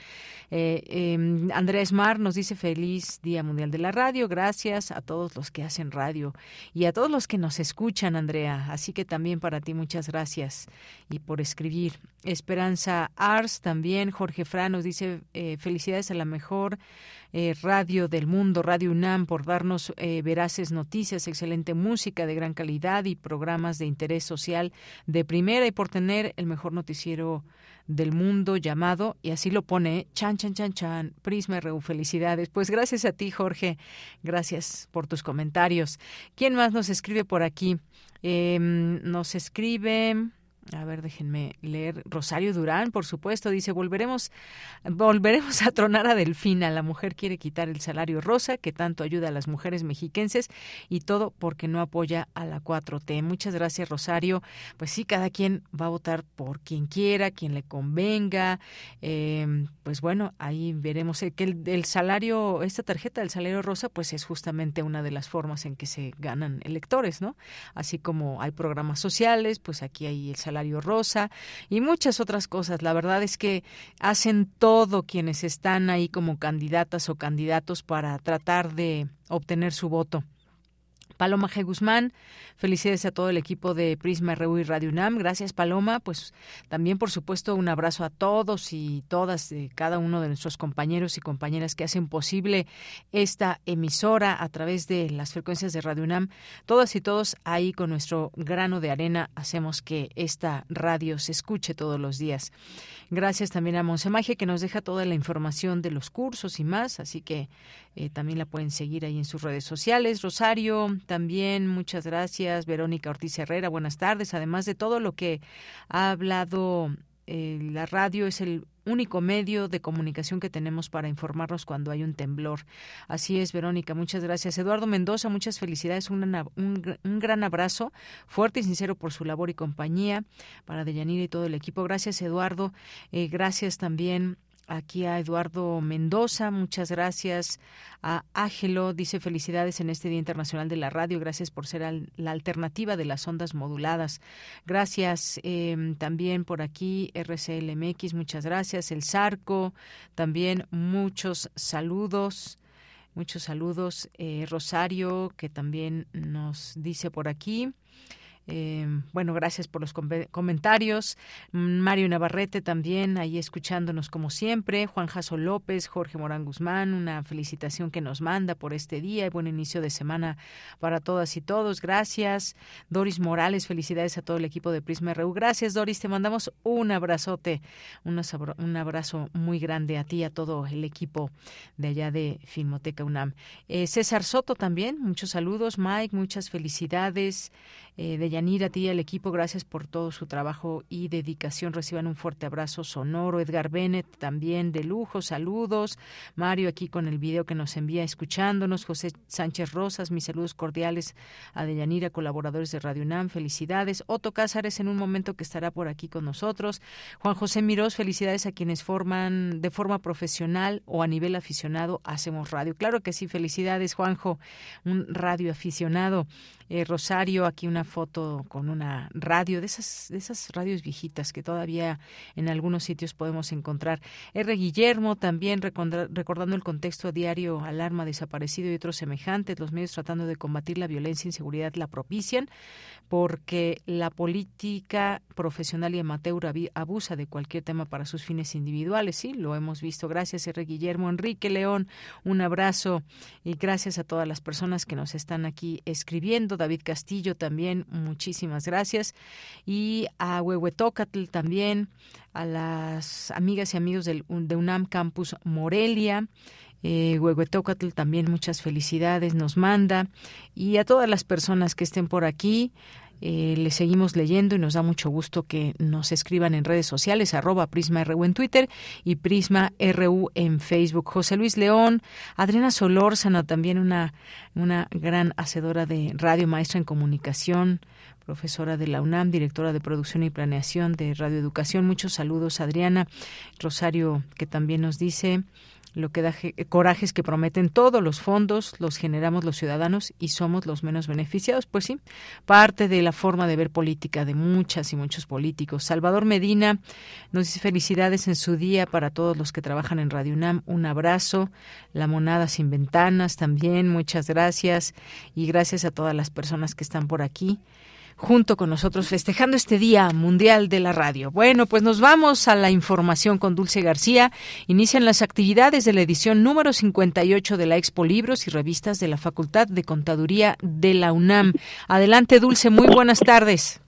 Eh, em, Andrés Mar nos dice feliz Día Mundial de la Radio. Gracias a todos los que hacen radio y a todos los que nos escuchan, Andrea. Así que también para ti muchas gracias y por escribir. Esperanza Ars también, Jorge Fra nos dice eh, felicidades a la mejor eh, radio del mundo, Radio UNAM, por darnos eh, veraces noticias, excelente música de gran calidad y programas de interés social de primera y por tener el mejor noticiero del mundo llamado, y así lo pone, chan, chan, chan, chan, Prisma RU, felicidades. Pues gracias a ti, Jorge, gracias por tus comentarios. ¿Quién más nos escribe por aquí? Em, nos escribe a ver, déjenme leer. Rosario Durán, por supuesto, dice, volveremos, volveremos a tronar a Delfina. La mujer quiere quitar el salario rosa que tanto ayuda a las mujeres mexiquenses y todo porque no apoya a la 4T. Muchas gracias, Rosario. Pues sí, cada quien va a votar por quien quiera, quien le convenga. Eh, pues bueno, ahí veremos que el, el salario, esta tarjeta del salario rosa, pues es justamente una de las formas en que se ganan electores, ¿no? Así como hay programas sociales, pues aquí hay el salario rosa y muchas otras cosas. La verdad es que hacen todo quienes están ahí como candidatas o candidatos para tratar de obtener su voto. Paloma G. Guzmán, felicidades a todo el equipo de Prisma RU y Radio UNAM. Gracias, Paloma. Pues también, por supuesto, un abrazo a todos y todas, de cada uno de nuestros compañeros y compañeras que hacen posible esta emisora a través de las frecuencias de Radio UNAM. Todas y todos ahí con nuestro grano de arena hacemos que esta radio se escuche todos los días. Gracias también a Monsemaje que nos deja toda la información de los cursos y más, así que eh, también la pueden seguir ahí en sus redes sociales. Rosario, también muchas gracias. Verónica Ortiz Herrera, buenas tardes. Además de todo lo que ha hablado eh, la radio es el único medio de comunicación que tenemos para informarnos cuando hay un temblor. Así es, Verónica, muchas gracias. Eduardo Mendoza, muchas felicidades, un, un, gran abrazo fuerte y sincero por su labor y compañía para Deyanira y todo el equipo. Gracias, Eduardo. Eh, gracias también aquí a Eduardo Mendoza, muchas gracias. A Ágelo dice felicidades en este Día Internacional de la Radio, gracias por ser la alternativa de las ondas moduladas. Gracias em, también por aquí RCLMX, muchas gracias. El Zarco, también muchos saludos. Muchos saludos. Eh, Rosario, que también nos dice por aquí. Eh, bueno, gracias por los comentarios. Mario Navarrete también ahí escuchándonos como siempre. Juan Jaso López, Jorge Morán Guzmán, una felicitación que nos manda por este día y buen inicio de semana para todas y todos. Gracias. Doris Morales, felicidades a todo el equipo de Prisma RU. Gracias, Doris. Te mandamos un abrazote, un abrazo muy grande a ti y a todo el equipo de allá de Filmoteca UNAM. Eh, César Soto también, muchos saludos. Mike, muchas felicidades. Eh, de Yanira, a ti y al equipo, gracias por todo su trabajo y dedicación. Reciban un fuerte abrazo sonoro. Edgar Bennett, también de lujo, saludos. Mario, aquí con el video que nos envía escuchándonos. José Sánchez Rosas, mis saludos cordiales a Deyanira, colaboradores de Radio UNAM, felicidades. Otto Cázares, en un momento que estará por aquí con nosotros. Juan José Mirós, felicidades a quienes forman de forma profesional o a nivel aficionado Hacemos Radio. Claro que sí, felicidades, Juanjo, un radio aficionado. Eh, Rosario, aquí una foto con una radio, de esas, de esas radios viejitas que todavía en algunos sitios podemos encontrar. R. Guillermo también recordando el contexto diario, alarma, desaparecido y otros semejantes, los medios tratando de combatir la violencia e inseguridad la propician, porque la política profesional y amateur abusa de cualquier tema para sus fines individuales. Sí, lo hemos visto. Gracias, R. Guillermo. Enrique León, un abrazo y gracias a todas las personas que nos están aquí escribiendo. David Castillo también, muchísimas gracias. Y a Huehuetócatl también, a las amigas y amigos del, de UNAM Campus Morelia. Eh, Huehuetócatl también muchas felicidades nos manda y a todas las personas que estén por aquí eh, le seguimos leyendo y nos da mucho gusto que nos escriban en redes sociales, arroba Prisma en Twitter y Prisma RU en Facebook. José Luis León, Adriana Solórzano, también una, una gran hacedora de radio, maestra en comunicación, profesora de la UNAM, directora de producción y planeación de Radio Educación. Muchos saludos, Adriana. Rosario, que también nos dice lo que da corajes que prometen todos los fondos, los generamos los ciudadanos y somos los menos beneficiados. Pues sí, parte de la forma de ver política de muchas y muchos políticos. Salvador Medina nos dice felicidades en su día para todos los que trabajan en Radio UNAM. Un abrazo. La Monada Sin Ventanas también, muchas gracias. Y gracias a todas las personas que están por aquí junto con nosotros festejando este Día Mundial de la Radio. Bueno, pues nos vamos a la información con Dulce García. Inician las actividades de la edición número 58 de la Expo Libros y Revistas de la Facultad de Contaduría de la UNAM. Adelante, Dulce, muy buenas tardes.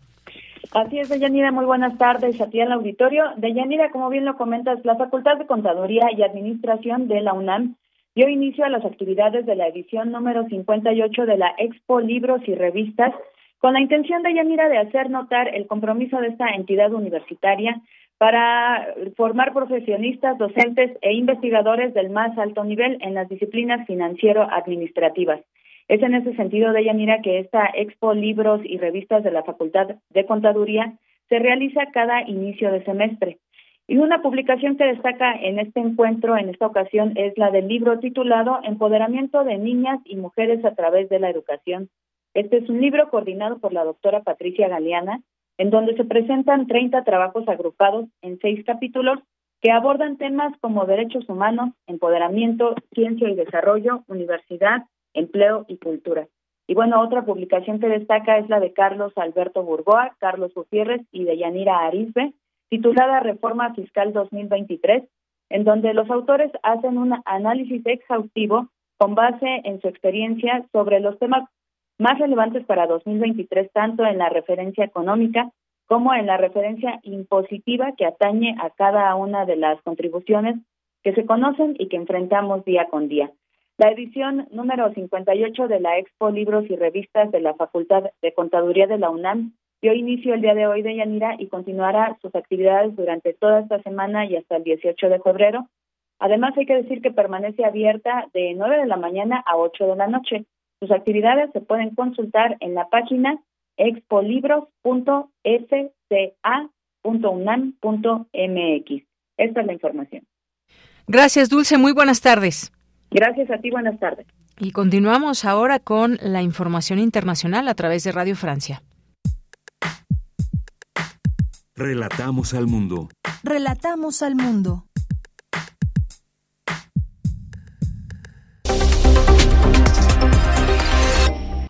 Así es, Deyanira, muy buenas tardes a ti el auditorio. Deyanira, como bien lo comentas, la Facultad de Contaduría y Administración de la UNAM dio inicio a las actividades de la edición número 58 de la Expo Libros y Revistas con la intención de Yanira de hacer notar el compromiso de esta entidad universitaria para formar profesionistas, docentes e investigadores del más alto nivel en las disciplinas financiero-administrativas. Es en ese sentido de Yanira que esta Expo Libros y Revistas de la Facultad de Contaduría se realiza cada inicio de semestre. Y una publicación que destaca en este encuentro, en esta ocasión, es la del libro titulado Empoderamiento de Niñas y Mujeres a través de la Educación este es un libro coordinado por la doctora Patricia Galeana, en donde se presentan 30 trabajos agrupados en seis capítulos que abordan temas como derechos humanos, empoderamiento, ciencia y desarrollo, universidad, empleo y cultura. Y bueno, otra publicación que destaca es la de Carlos Alberto Burgoa, Carlos Gutiérrez y de Yanira Arisbe, titulada Reforma Fiscal 2023, en donde los autores hacen un análisis exhaustivo con base en su experiencia sobre los temas más relevantes para 2023, tanto en la referencia económica como en la referencia impositiva que atañe a cada una de las contribuciones que se conocen y que enfrentamos día con día. La edición número 58 de la Expo Libros y Revistas de la Facultad de Contaduría de la UNAM dio inicio el día de hoy de Yanira y continuará sus actividades durante toda esta semana y hasta el 18 de febrero. Además, hay que decir que permanece abierta de 9 de la mañana a 8 de la noche. Sus actividades se pueden consultar en la página expolibros.sca.unam.mx. Esta es la información. Gracias, Dulce. Muy buenas tardes. Gracias a ti. Buenas tardes. Y continuamos ahora con la información internacional a través de Radio Francia. Relatamos al mundo. Relatamos al mundo.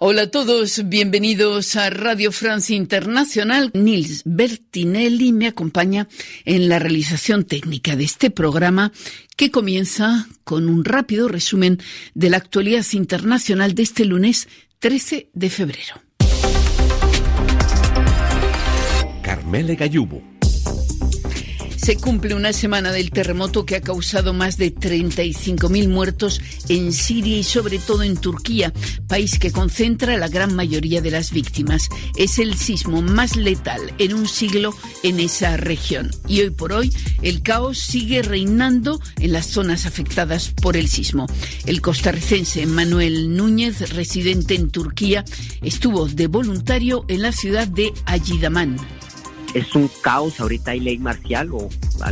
Hola a todos, bienvenidos a Radio Francia Internacional. Nils Bertinelli me acompaña en la realización técnica de este programa que comienza con un rápido resumen de la actualidad internacional de este lunes 13 de febrero. Carmele Gallubo. Se cumple una semana del terremoto que ha causado más de 35.000 muertos en Siria y sobre todo en Turquía, país que concentra la gran mayoría de las víctimas. Es el sismo más letal en un siglo en esa región. Y hoy por hoy el caos sigue reinando en las zonas afectadas por el sismo. El costarricense Manuel Núñez, residente en Turquía, estuvo de voluntario en la ciudad de Ayidamán es un caos, ahorita hay ley marcial o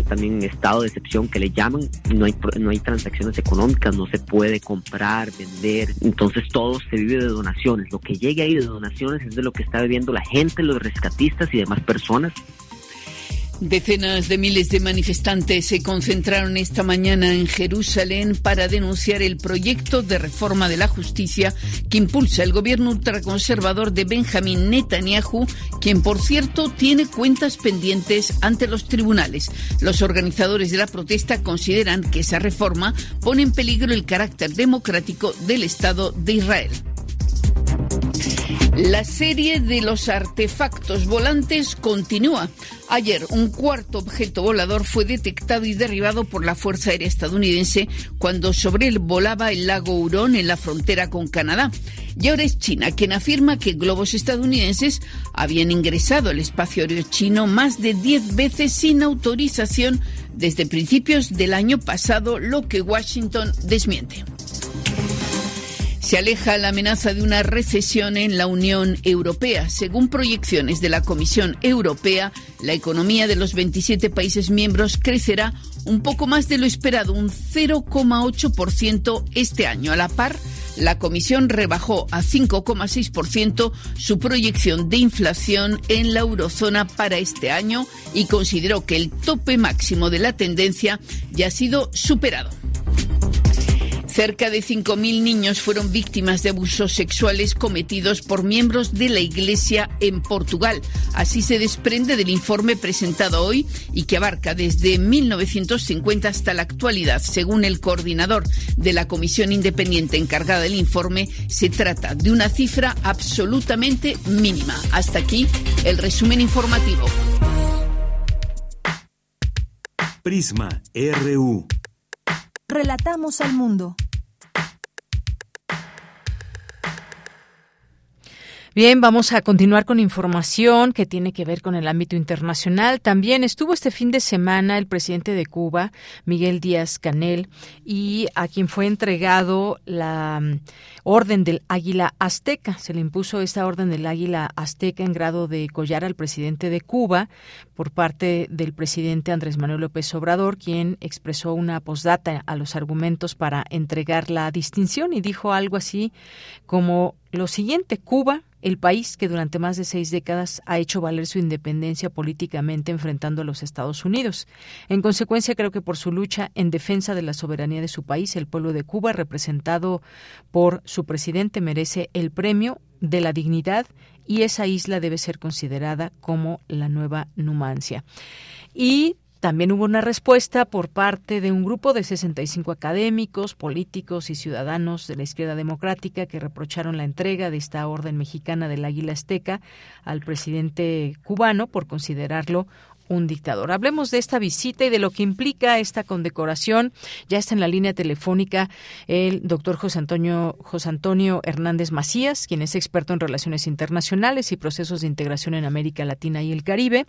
también estado de excepción que le llaman, no hay, no hay transacciones económicas, no se puede comprar, vender, entonces todo se vive de donaciones, lo que llegue ahí de donaciones es de lo que está viviendo la gente, los rescatistas y demás personas. Decenas de miles de manifestantes se concentraron esta mañana en Jerusalén para denunciar el proyecto de reforma de la justicia que impulsa el gobierno ultraconservador de Benjamín Netanyahu, quien por cierto tiene cuentas pendientes ante los tribunales. Los organizadores de la protesta consideran que esa reforma pone en peligro el carácter democrático del Estado de Israel. La serie de los artefactos volantes continúa. Ayer, un cuarto objeto volador fue detectado y derribado por la Fuerza Aérea estadounidense cuando sobre él volaba el lago Hurón en la frontera con Canadá. Y ahora es China quien afirma que globos estadounidenses habían ingresado al espacio aéreo chino más de 10 veces sin autorización desde principios del año pasado, lo que Washington desmiente. Se aleja la amenaza de una recesión en la Unión Europea. Según proyecciones de la Comisión Europea, la economía de los 27 países miembros crecerá un poco más de lo esperado, un 0,8% este año. A la par, la Comisión rebajó a 5,6% su proyección de inflación en la eurozona para este año y consideró que el tope máximo de la tendencia ya ha sido superado. Cerca de 5.000 niños fueron víctimas de abusos sexuales cometidos por miembros de la Iglesia en Portugal. Así se desprende del informe presentado hoy y que abarca desde 1950 hasta la actualidad. Según el coordinador de la Comisión Independiente encargada del informe, se trata de una cifra absolutamente mínima. Hasta aquí el resumen informativo. Prisma RU. Relatamos al mundo. Bien, vamos a continuar con información que tiene que ver con el ámbito internacional. También estuvo este fin de semana el presidente de Cuba, Miguel Díaz Canel, y a quien fue entregado la mm, Orden del Águila Azteca. Se le impuso esta Orden del Águila Azteca en grado de collar al presidente de Cuba por parte del presidente Andrés Manuel López Obrador, quien expresó una postdata a los argumentos para entregar la distinción y dijo algo así como lo siguiente, Cuba el país que durante más de seis décadas ha hecho valer su independencia políticamente enfrentando a los Estados Unidos. En consecuencia, creo que por su lucha en defensa de la soberanía de su país, el pueblo de Cuba, representado por su presidente, merece el premio de la dignidad y esa isla debe ser considerada como la nueva Numancia. Y también hubo una respuesta por parte de un grupo de 65 académicos, políticos y ciudadanos de la izquierda democrática que reprocharon la entrega de esta orden mexicana del Águila Azteca al presidente cubano por considerarlo un dictador. Hablemos de esta visita y de lo que implica esta condecoración. Ya está en la línea telefónica el doctor José Antonio, José Antonio Hernández Macías, quien es experto en relaciones internacionales y procesos de integración en América Latina y el Caribe,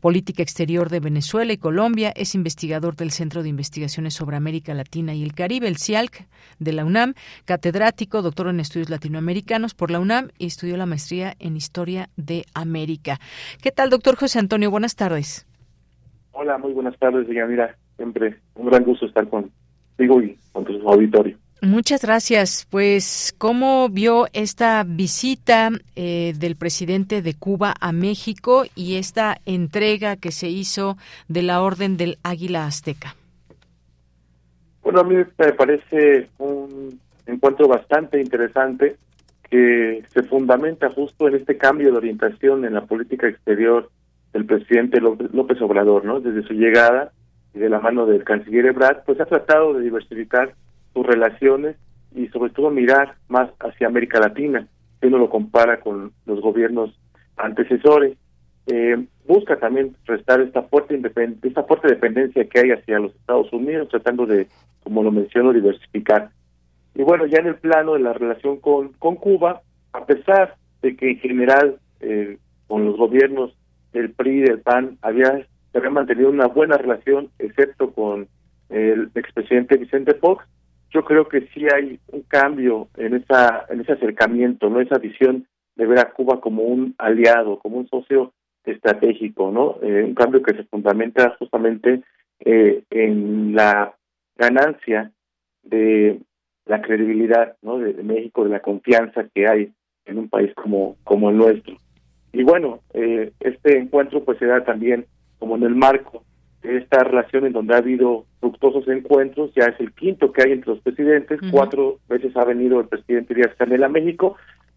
política exterior de Venezuela y Colombia, es investigador del Centro de Investigaciones sobre América Latina y el Caribe, el CIALC de la UNAM, catedrático, doctor en estudios latinoamericanos por la UNAM y estudió la maestría en Historia de América. ¿Qué tal, doctor José Antonio? Buenas tardes. Hola, muy buenas tardes, Mira, Siempre un gran gusto estar con, contigo y con tu auditorio. Muchas gracias. Pues, ¿cómo vio esta visita eh, del presidente de Cuba a México y esta entrega que se hizo de la Orden del Águila Azteca? Bueno, a mí me parece un encuentro bastante interesante que se fundamenta justo en este cambio de orientación en la política exterior del presidente López Obrador, ¿no? Desde su llegada y de la mano del canciller Ebrard, pues ha tratado de diversificar sus relaciones y sobre todo mirar más hacia América Latina, si uno lo compara con los gobiernos antecesores. Eh, busca también restar esta fuerte esta dependencia que hay hacia los Estados Unidos, tratando de, como lo menciono, diversificar. Y bueno, ya en el plano de la relación con, con Cuba, a pesar de que en general eh, con los gobiernos del PRI y del PAN había, se había mantenido una buena relación, excepto con el expresidente Vicente Fox, yo creo que sí hay un cambio en esa en ese acercamiento, no esa visión de ver a Cuba como un aliado, como un socio estratégico, ¿no? Eh, un cambio que se fundamenta justamente eh, en la ganancia de la credibilidad, ¿no? De, México, de la confianza que hay en un país como como el nuestro. Y bueno, eh, este encuentro pues se da también como en el marco esta relación en donde ha habido fructuosos encuentros, ya es el quinto que hay entre los presidentes, cuatro veces ha venido el presidente Díaz Canel a México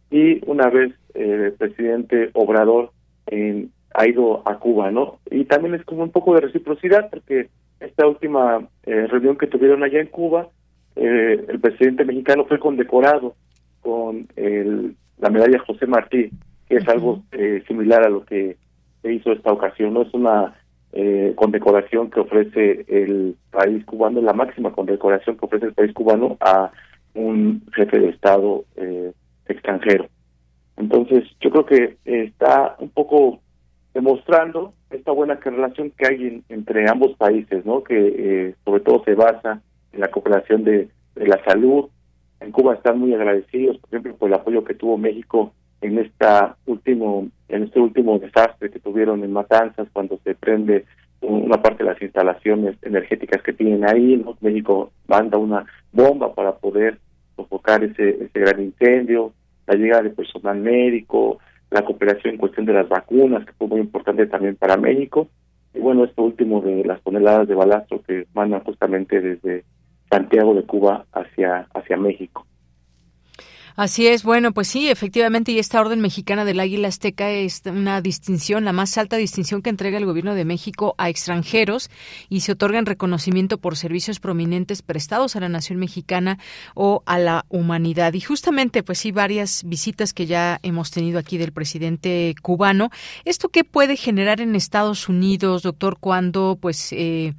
y una vez eh, el presidente Obrador ha ido a Cuba, ¿no? Y también es como un poco de reciprocidad porque esta última eh, reunión que tuvieron allá en Cuba, eh, el presidente mexicano fue condecorado con el, la medalla José Martí, que es algo similar a lo que se hizo esta ocasión, ¿no? Es una eh, condecoración que ofrece el país cubano, la máxima condecoración que ofrece el país cubano a un jefe de Estado eh, extranjero. Entonces, yo creo que está un poco demostrando esta buena relación que hay entre ambos países, ¿no? Que eh, sobre todo se basa en la cooperación de, de la salud. En Cuba están muy agradecidos, por ejemplo, por el apoyo que tuvo México en esta último en este último desastre que tuvieron en Matanzas cuando se prende una parte de las instalaciones energéticas que tienen ahí México manda una bomba para poder sofocar ese ese gran incendio la llegada de personal médico la cooperación en cuestión de las vacunas que fue muy importante también para México. Y bueno esto último de las toneladas de balastro que mandan justamente desde Santiago de Cuba hacia hacia México Así es, bueno, pues sí, efectivamente, y esta Orden Mexicana del Águila Azteca es una distinción, la más alta distinción que entrega el Gobierno de México a extranjeros y se otorga en reconocimiento por servicios prominentes prestados a la nación mexicana o a la humanidad. Y justamente, pues sí, varias visitas que ya hemos tenido aquí del presidente cubano. ¿Esto qué puede generar en Estados Unidos, doctor, cuando pues eh,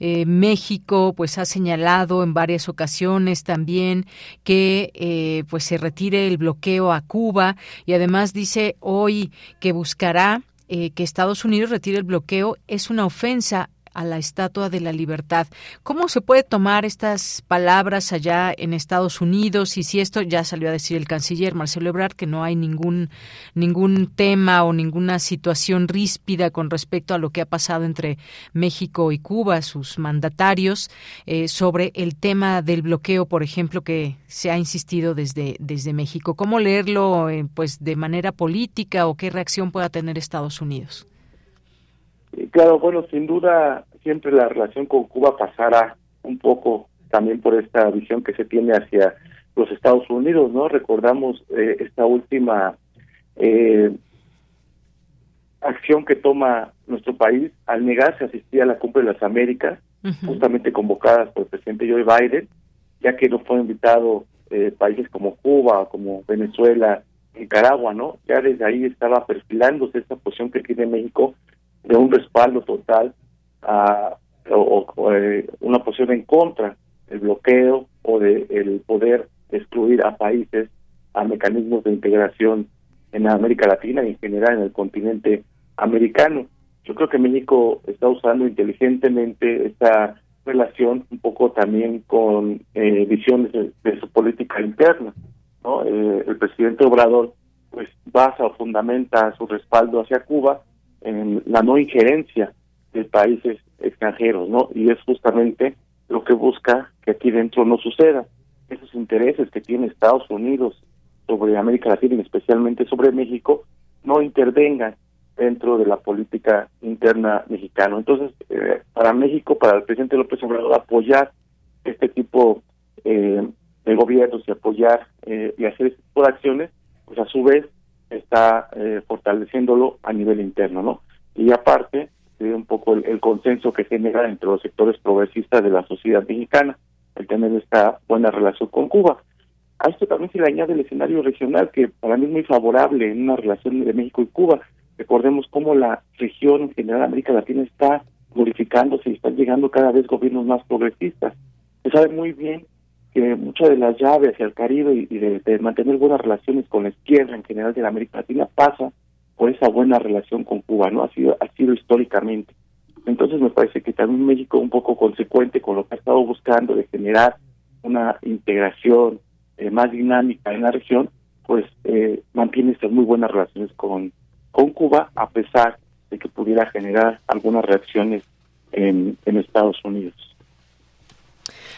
eh, México pues ha señalado en varias ocasiones también que eh, pues retire el bloqueo a Cuba y además dice hoy que buscará eh, que Estados Unidos retire el bloqueo es una ofensa a la Estatua de la Libertad. ¿Cómo se puede tomar estas palabras allá en Estados Unidos? Y si esto ya salió a decir el canciller Marcelo Ebrard que no hay ningún ningún tema o ninguna situación ríspida con respecto a lo que ha pasado entre México y Cuba, sus mandatarios, eh, sobre el tema del bloqueo, por ejemplo, que se ha insistido desde desde México. ¿Cómo leerlo, eh, pues, de manera política o qué reacción pueda tener Estados Unidos? Claro, bueno, sin duda siempre la relación con Cuba pasará un poco también por esta visión que se tiene hacia los Estados Unidos, ¿no? Recordamos eh, esta última eh, acción que toma nuestro país al negarse a asistir a la cumbre de las Américas, justamente convocadas por el presidente Joe Biden, ya que no fue invitado eh, países como Cuba, como Venezuela, Nicaragua, ¿no? Ya desde ahí estaba perfilándose esta posición que tiene México de un respaldo total a, o, eh, una posición en contra del bloqueo o de el poder excluir a países a mecanismos de integración en América Latina y en general en el continente americano. Yo creo que México está usando inteligentemente esta relación un poco también con eh, visiones de, su política interna. ¿no? Eh, el presidente Obrador pues basa o fundamenta su respaldo hacia Cuba en la no injerencia de países extranjeros, ¿no? Y es justamente lo que busca que aquí dentro no suceda. Esos intereses que tiene Estados Unidos sobre América Latina y especialmente sobre México no intervengan dentro de la política interna mexicana. Entonces, eh, para México, para el presidente López Obrador, apoyar este tipo eh, de gobiernos y apoyar eh, y hacer este tipo de acciones, pues a su vez está fortaleciéndolo a nivel interno, ¿no? Y aparte, un poco el, consenso que genera entre los sectores progresistas de la sociedad mexicana, el tener esta buena relación con Cuba. A esto también se le añade el escenario regional, que para mí es muy favorable en una relación de México y Cuba. Recordemos cómo la región en general América Latina está modificándose y están llegando cada vez gobiernos más progresistas. Se sabe muy bien que muchas de las llaves hacia el Caribe y, de, mantener buenas relaciones con la izquierda en general de la América Latina pasa por esa buena relación con Cuba, ¿no? Ha sido, ha sido históricamente. Entonces me parece que también México un poco consecuente con lo que ha estado buscando de generar una integración eh, más dinámica en la región, pues eh, mantiene estas muy buenas relaciones con, con Cuba, a pesar de que pudiera generar algunas reacciones en Estados Unidos.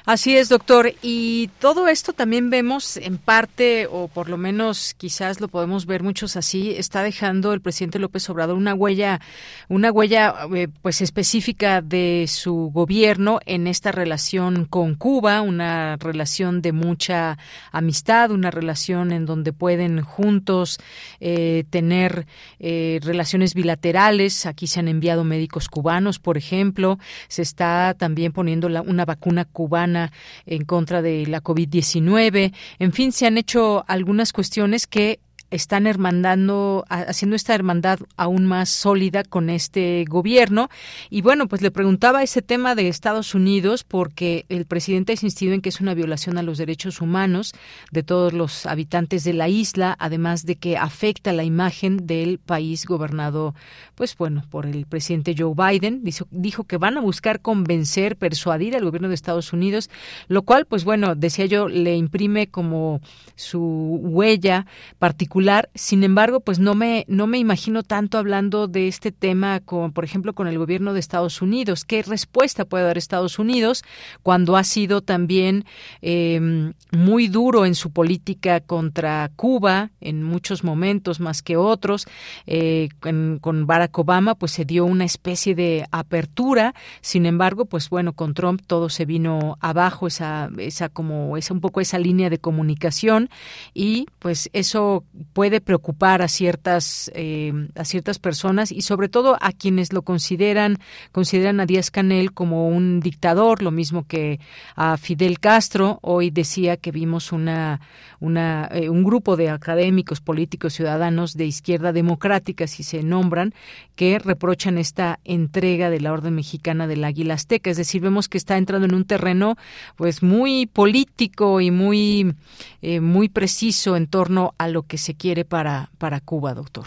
Así es, doctor. Y todo esto también vemos en parte, o por lo menos quizás lo podemos ver muchos así, está dejando el presidente López Obrador una huella, una huella eh, pues específica de su gobierno en esta relación con Cuba, una relación de mucha amistad, una relación en donde pueden juntos eh, tener eh, relaciones bilaterales. Aquí se han enviado médicos cubanos, por ejemplo. Se está también poniendo la, una vacuna cubana en contra de la COVID-19. En fin, se han hecho algunas cuestiones que están hermandando, haciendo esta hermandad aún más sólida con este gobierno. Y bueno, pues le preguntaba ese tema de Estados Unidos porque el presidente ha insistido en que es una violación a los derechos humanos de todos los habitantes de la isla, además de que afecta la imagen del país gobernado, pues bueno, por el presidente Joe Biden. Dijo, dijo que van a buscar convencer, persuadir al gobierno de Estados Unidos, lo cual, pues bueno, decía yo, le imprime como su huella particular sin embargo, pues no me no me imagino tanto hablando de este tema con, por ejemplo, con el gobierno de Estados Unidos. ¿Qué respuesta puede dar Estados Unidos cuando ha sido también em, muy duro en su política contra Cuba en muchos momentos más que otros? Eh, con Barack Obama, pues se dio una especie de apertura. Sin embargo, pues bueno, con Trump todo se vino abajo esa esa como esa un poco esa línea de comunicación y pues eso puede preocupar a ciertas eh, a ciertas personas y sobre todo a quienes lo consideran consideran a Díaz Canel como un dictador lo mismo que a Fidel Castro. Hoy decía que vimos una una eh, un grupo de académicos políticos ciudadanos de izquierda democrática si se nombran que reprochan esta entrega de la orden mexicana del Águila Azteca. Es decir vemos que está entrando en un terreno pues muy político y muy eh, muy preciso en torno a lo que se quiere para, para Cuba, doctor?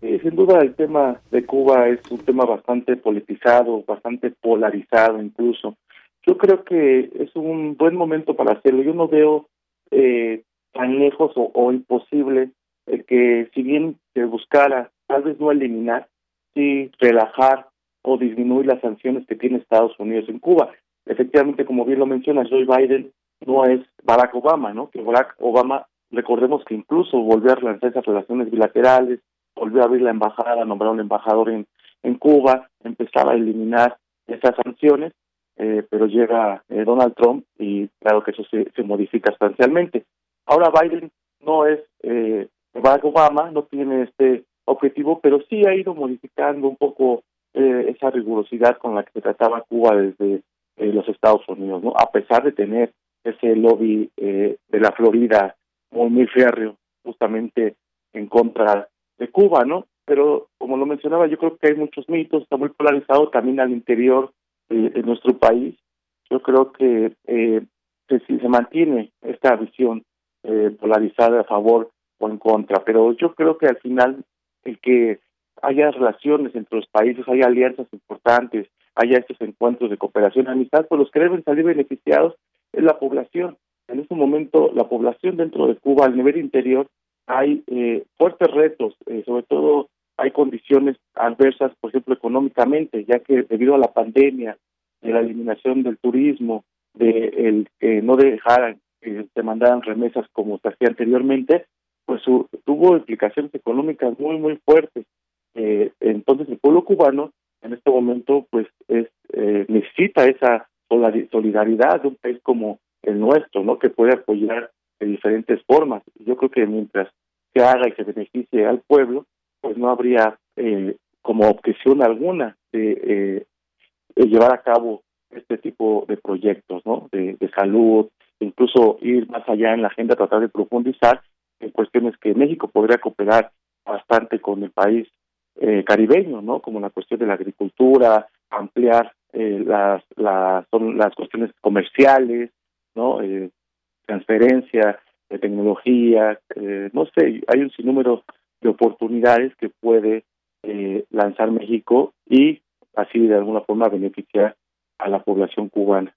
sin duda el tema de Cuba es un tema bastante politizado, bastante polarizado incluso. Yo creo que es un buen momento para hacerlo. Yo no veo eh, tan lejos o, imposible el que si bien se buscara tal vez no eliminar, sí relajar o disminuir las sanciones que tiene Estados Unidos en Cuba. Efectivamente, como bien lo menciona Joe Biden, no es Barack Obama, ¿no? Que Barack Obama Recordemos que incluso volvió a relanzar esas relaciones bilaterales, volvió a abrir la embajada, nombrar un embajador en, en Cuba, empezaba a eliminar esas sanciones, eh, pero llega eh, Donald Trump y claro que eso se, se modifica sustancialmente. Ahora Biden no es eh, Barack Obama, no tiene este objetivo, pero sí ha ido modificando un poco eh, esa rigurosidad con la que se trataba Cuba desde eh, los Estados Unidos, ¿no? A pesar de tener ese lobby de la Florida muy, muy férreo justamente en contra de Cuba, ¿no? Pero como lo mencionaba, yo creo que hay muchos mitos, está muy polarizado también al interior de, nuestro país. Yo creo que eh, si se mantiene esta visión eh, polarizada a favor o en contra, pero yo creo que al final el que haya relaciones entre los países, haya alianzas importantes, haya estos encuentros de cooperación amistad, pues los que deben salir beneficiados es la población en este momento la población dentro de Cuba, al nivel interior, hay eh, fuertes retos, eh, sobre todo hay condiciones adversas, por ejemplo, económicamente, ya que debido a la pandemia de la eliminación del turismo, de el que no dejaran que se mandaran remesas como se hacía anteriormente, pues tuvo implicaciones económicas muy, muy fuertes. Eh, entonces el pueblo cubano en este momento pues es, eh, necesita esa solidaridad de un país como el nuestro, ¿no? Que puede apoyar de diferentes formas. Yo creo que mientras se haga y se beneficie al pueblo, pues no habría eh, como objeción alguna de, de, llevar a cabo este tipo de proyectos, ¿no? De, de salud, incluso ir más allá en la agenda, tratar de profundizar en cuestiones que México podría cooperar bastante con el país eh, caribeño, ¿no? Como la cuestión de la agricultura, ampliar eh, las, las, son las cuestiones comerciales, ¿no? Eh, transferencia de tecnología, eh, no sé, hay un sinnúmero de oportunidades que puede eh, lanzar México y así de alguna forma beneficiar a la población cubana.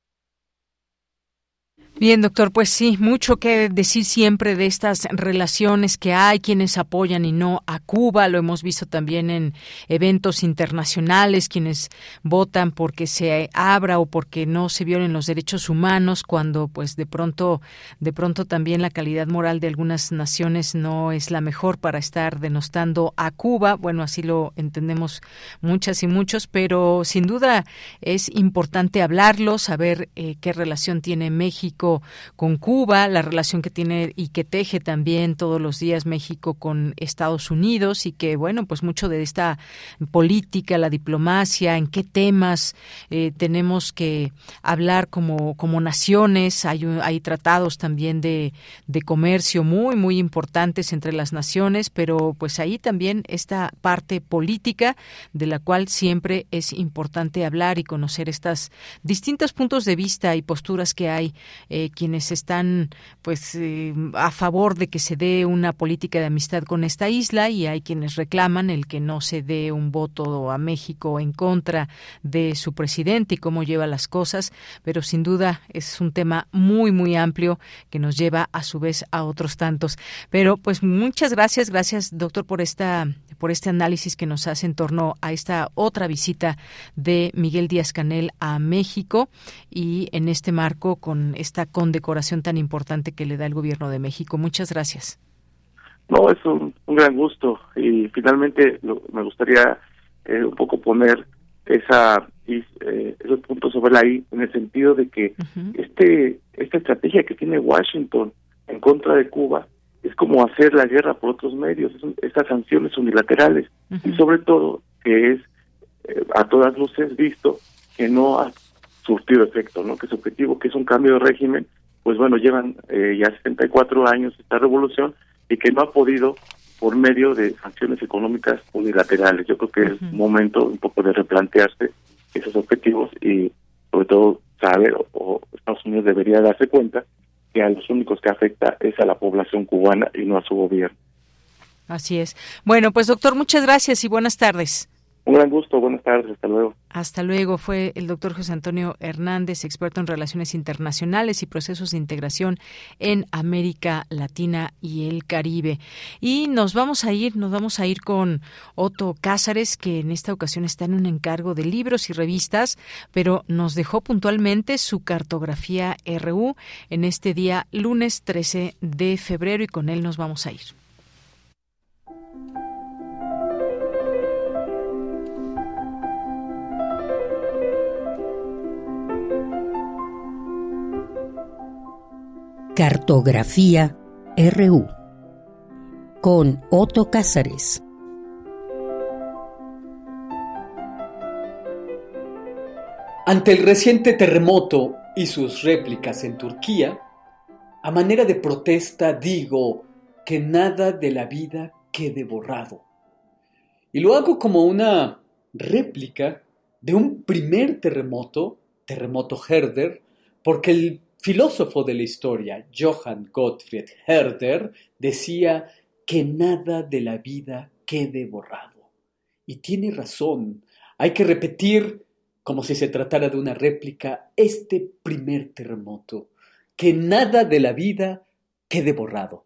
Bien, doctor, pues sí, mucho que decir siempre de estas relaciones que hay, quienes apoyan y no a Cuba, lo hemos visto también en eventos internacionales, quienes votan porque se abra o porque no se violen los derechos humanos, cuando pues de pronto, de pronto también la calidad moral de algunas naciones no es la mejor para estar denostando a Cuba. Bueno, así lo entendemos muchas y muchos, pero sin duda es importante hablarlo, saber eh, qué relación tiene México con Cuba, la relación que tiene y que teje también todos los días México con Estados Unidos y que, bueno, pues mucho de esta política, la diplomacia, en qué temas eh, tenemos que hablar como, como naciones. Hay, hay tratados también de, de comercio muy, muy importantes entre las naciones, pero pues ahí también esta parte política de la cual siempre es importante hablar y conocer estas distintos puntos de vista y posturas que hay eh, quienes están pues eh, a favor de que se dé una política de amistad con esta isla y hay quienes reclaman el que no se dé un voto a México en contra de su presidente y cómo lleva las cosas, pero sin duda es un tema muy muy amplio que nos lleva a su vez a otros tantos. Pero pues muchas gracias, gracias doctor por esta por este análisis que nos hace en torno a esta otra visita de Miguel Díaz Canel a México y en este marco con esta condecoración tan importante que le da el gobierno de México. Muchas gracias. No, es un, gran gusto. Y finalmente me gustaría eh, un poco poner esa eh, esos puntos sobre la I en el sentido de que este esta estrategia que tiene Washington en contra de Cuba es como hacer la guerra por otros medios, estas sanciones unilaterales. Y sobre todo que es eh, a todas luces visto que no ha surtido efecto, ¿no? Que su objetivo, que es un cambio de régimen, pues bueno, llevan eh, ya 74 años esta revolución y que no ha podido por medio de sanciones económicas unilaterales. Yo creo que es momento un poco de replantearse esos objetivos y sobre todo saber o Estados Unidos debería darse cuenta que a los únicos que afecta es a la población cubana y no a su gobierno. Así es. Bueno, pues doctor, muchas gracias y buenas tardes. Un gran gusto, buenas tardes, hasta luego. Hasta luego. Fue el doctor José Antonio Hernández, experto en relaciones internacionales y procesos de integración en América Latina y el Caribe. Y nos vamos a ir, nos vamos a ir con Otto Cázares, que en esta ocasión está en un encargo de libros y revistas, pero nos dejó puntualmente su cartografía RU en este día lunes 13 de febrero y con él nos vamos a ir. Cartografía RU con Otto Cázares. Ante el reciente terremoto y sus réplicas en Turquía, a manera de protesta digo que nada de la vida quede borrado. Y lo hago como una réplica de un primer terremoto, terremoto Herder, porque el filósofo de la historia, Johann Gottfried Herder, decía que nada de la vida quede borrado. Y tiene razón, hay que repetir, como si se tratara de una réplica, este primer terremoto, que nada de la vida quede borrado.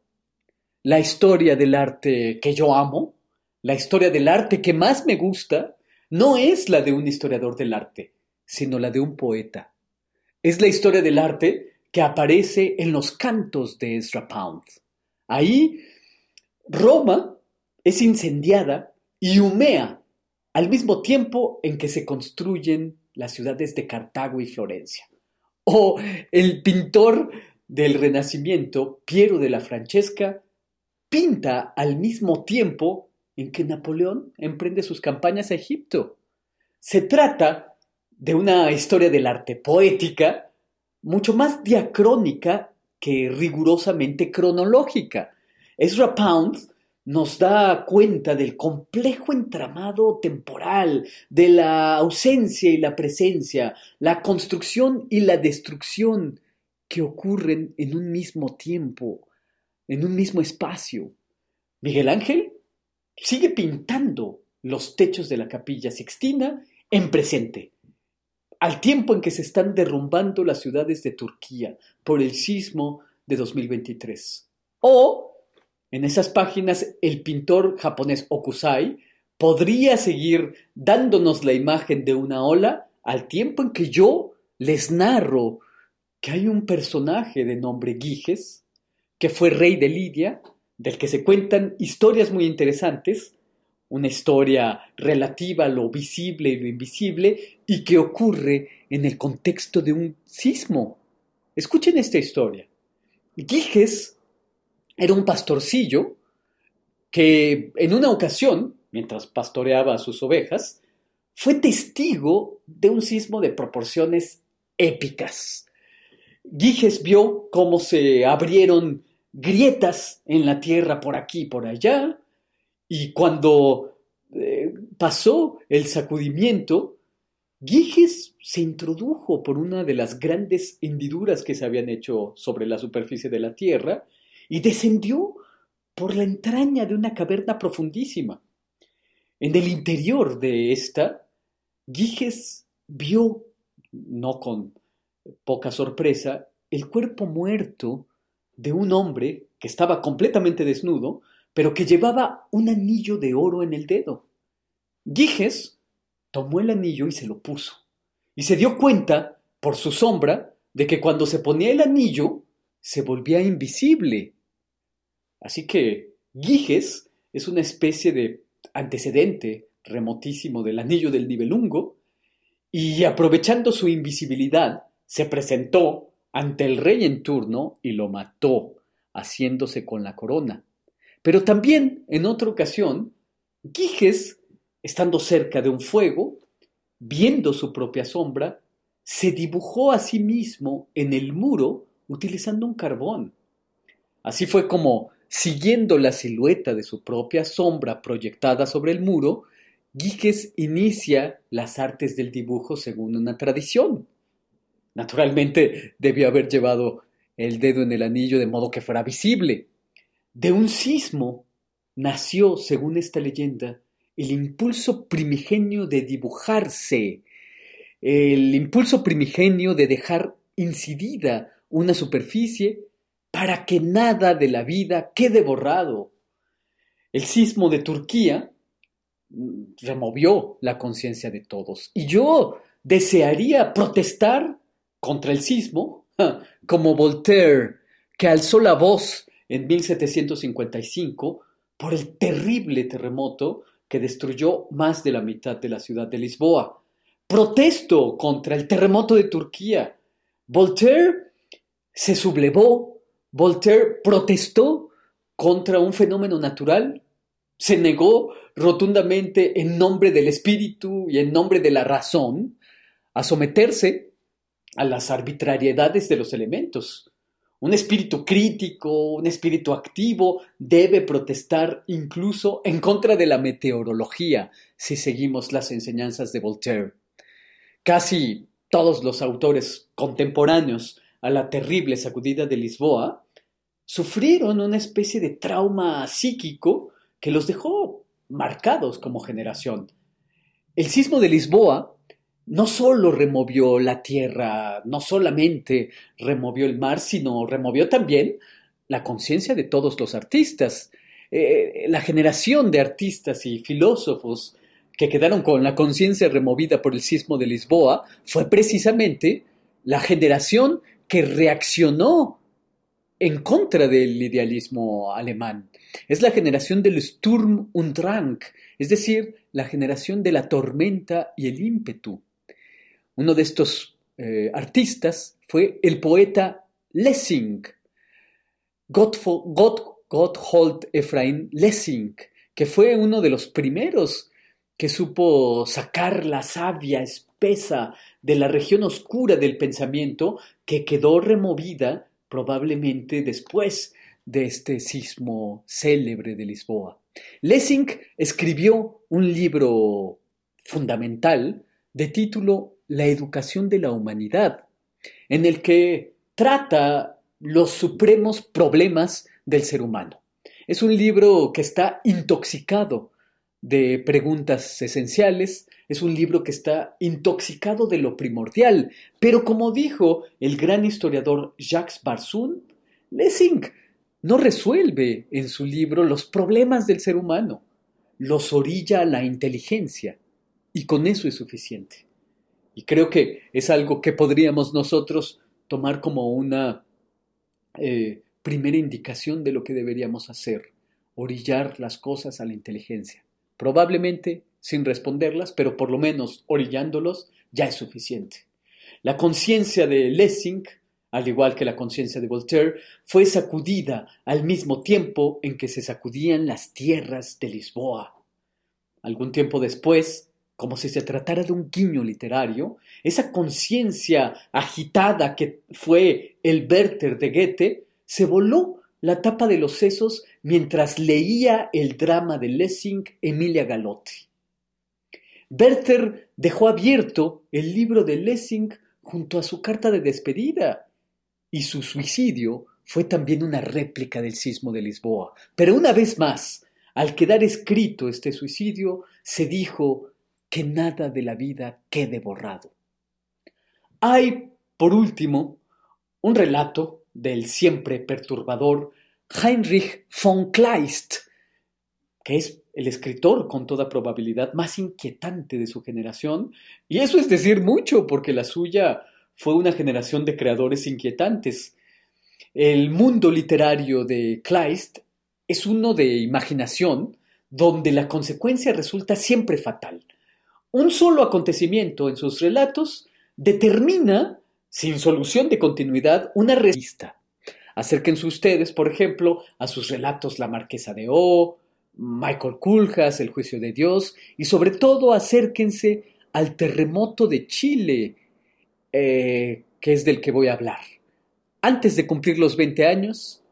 La historia del arte que yo amo, la historia del arte que más me gusta, no es la de un historiador del arte, sino la de un poeta. Es la historia del arte que aparece en los cantos de Ezra Pound. Ahí, Roma es incendiada y humea al mismo tiempo en que se construyen las ciudades de Cartago y Florencia. O el pintor del Renacimiento, Piero de la Francesca, pinta al mismo tiempo en que Napoleón emprende sus campañas a Egipto. Se trata de una historia del arte poética mucho más diacrónica que rigurosamente cronológica. Ezra Pound nos da cuenta del complejo entramado temporal, de la ausencia y la presencia, la construcción y la destrucción que ocurren en un mismo tiempo, en un mismo espacio. Miguel Ángel sigue pintando los techos de la capilla Sixtina en presente, al tiempo en que se están derrumbando las ciudades de Turquía por el sismo de 2023. O en esas páginas el pintor japonés Okusai podría seguir dándonos la imagen de una ola al tiempo en que yo les narro que hay un personaje de nombre Giges, que fue rey de Lidia, del que se cuentan historias muy interesantes, una historia relativa a lo visible y lo invisible, y que ocurre en el contexto de un sismo. Escuchen esta historia. Giges era un pastorcillo que en una ocasión, mientras pastoreaba a sus ovejas, fue testigo de un sismo de proporciones épicas. Giges vio cómo se abrieron grietas en la tierra por aquí y por allá, y cuando eh, pasó el sacudimiento, Giges se introdujo por una de las grandes hendiduras que se habían hecho sobre la superficie de la tierra y descendió por la entraña de una caverna profundísima. En el interior de esta, Giges vio, no con poca sorpresa, el cuerpo muerto de un hombre que estaba completamente desnudo, pero que llevaba un anillo de oro en el dedo. Giges tomó el anillo y se lo puso, y se dio cuenta, por su sombra, de que cuando se ponía el anillo, se volvía invisible. Así que Giges es una especie de antecedente remotísimo del anillo del nivelungo, y aprovechando su invisibilidad, se presentó ante el rey en turno y lo mató, haciéndose con la corona. Pero también, en otra ocasión, Giges, estando cerca de un fuego, viendo su propia sombra, se dibujó a sí mismo en el muro utilizando un carbón. Así fue como, siguiendo la silueta de su propia sombra proyectada sobre el muro, Giges inicia las artes del dibujo según una tradición. Naturalmente debió haber llevado el dedo en el anillo de modo que fuera visible. De un sismo nació, según esta leyenda, el impulso primigenio de dibujarse, el impulso primigenio de dejar incidida una superficie para que nada de la vida quede borrado. El sismo de Turquía removió la conciencia de todos y yo desearía protestar contra el sismo, [laughs] como Voltaire, que alzó la voz en 1755 por el terrible terremoto que destruyó más de la mitad de la ciudad de Lisboa. Protesto contra el terremoto de Turquía. Voltaire se sublevó, Voltaire protestó contra un fenómeno natural, se negó rotundamente en nombre del espíritu y en nombre de la razón a someterse a las arbitrariedades de los elementos. Un espíritu crítico, un espíritu activo debe protestar incluso en contra de la meteorología si seguimos las enseñanzas de Voltaire. Casi todos los autores contemporáneos a la terrible sacudida de Lisboa sufrieron una especie de trauma psíquico que los dejó marcados como generación. El sismo de Lisboa no solo removió la tierra, no solamente removió el mar, sino removió también la conciencia de todos los artistas. Eh, la generación de artistas y filósofos que quedaron con la conciencia removida por el sismo de Lisboa fue precisamente la generación que reaccionó en contra del idealismo alemán. Es la generación del Sturm und Drang, es decir, la generación de la tormenta y el ímpetu. Uno de estos eh, artistas fue el poeta Lessing, Gotthold Ephraim Lessing, que fue uno de los primeros que supo sacar la savia espesa de la región oscura del pensamiento que quedó removida probablemente después de este sismo célebre de Lisboa. Lessing escribió un libro fundamental de título La educación de la humanidad, en el que trata los supremos problemas del ser humano. Es un libro que está intoxicado de preguntas esenciales, es un libro que está intoxicado de lo primordial, pero como dijo el gran historiador Jacques Barsun, Lessing no resuelve en su libro los problemas del ser humano, los orilla a la inteligencia, y con eso es suficiente. Y creo que es algo que podríamos nosotros tomar como una eh, primera indicación de lo que deberíamos hacer, orillar las cosas a la inteligencia. Probablemente sin responderlas, pero por lo menos orillándolos ya es suficiente. La conciencia de Lessing al igual que la conciencia de Voltaire, fue sacudida al mismo tiempo en que se sacudían las tierras de Lisboa. Algún tiempo después, como si se tratara de un guiño literario, esa conciencia agitada que fue el Werther de Goethe se voló la tapa de los sesos mientras leía el drama de Lessing Emilia Galotti. Werther dejó abierto el libro de Lessing junto a su carta de despedida y su suicidio fue también una réplica del sismo de Lisboa. Pero una vez más, al quedar escrito este suicidio, se dijo que nada de la vida quede borrado. Hay, por último, un relato del siempre perturbador Heinrich von Kleist, que es el escritor con toda probabilidad más inquietante de su generación, y eso es decir mucho, porque la suya fue una generación de creadores inquietantes. El mundo literario de Kleist es uno de imaginación donde la consecuencia resulta siempre fatal. Un solo acontecimiento en sus relatos determina, sin solución de continuidad, una revista. Acérquense ustedes, por ejemplo, a sus relatos La Marquesa de O, Michael Culjas, El Juicio de Dios, y sobre todo acérquense al terremoto de Chile, eh, que es del que voy a hablar. Antes de cumplir los 20 años,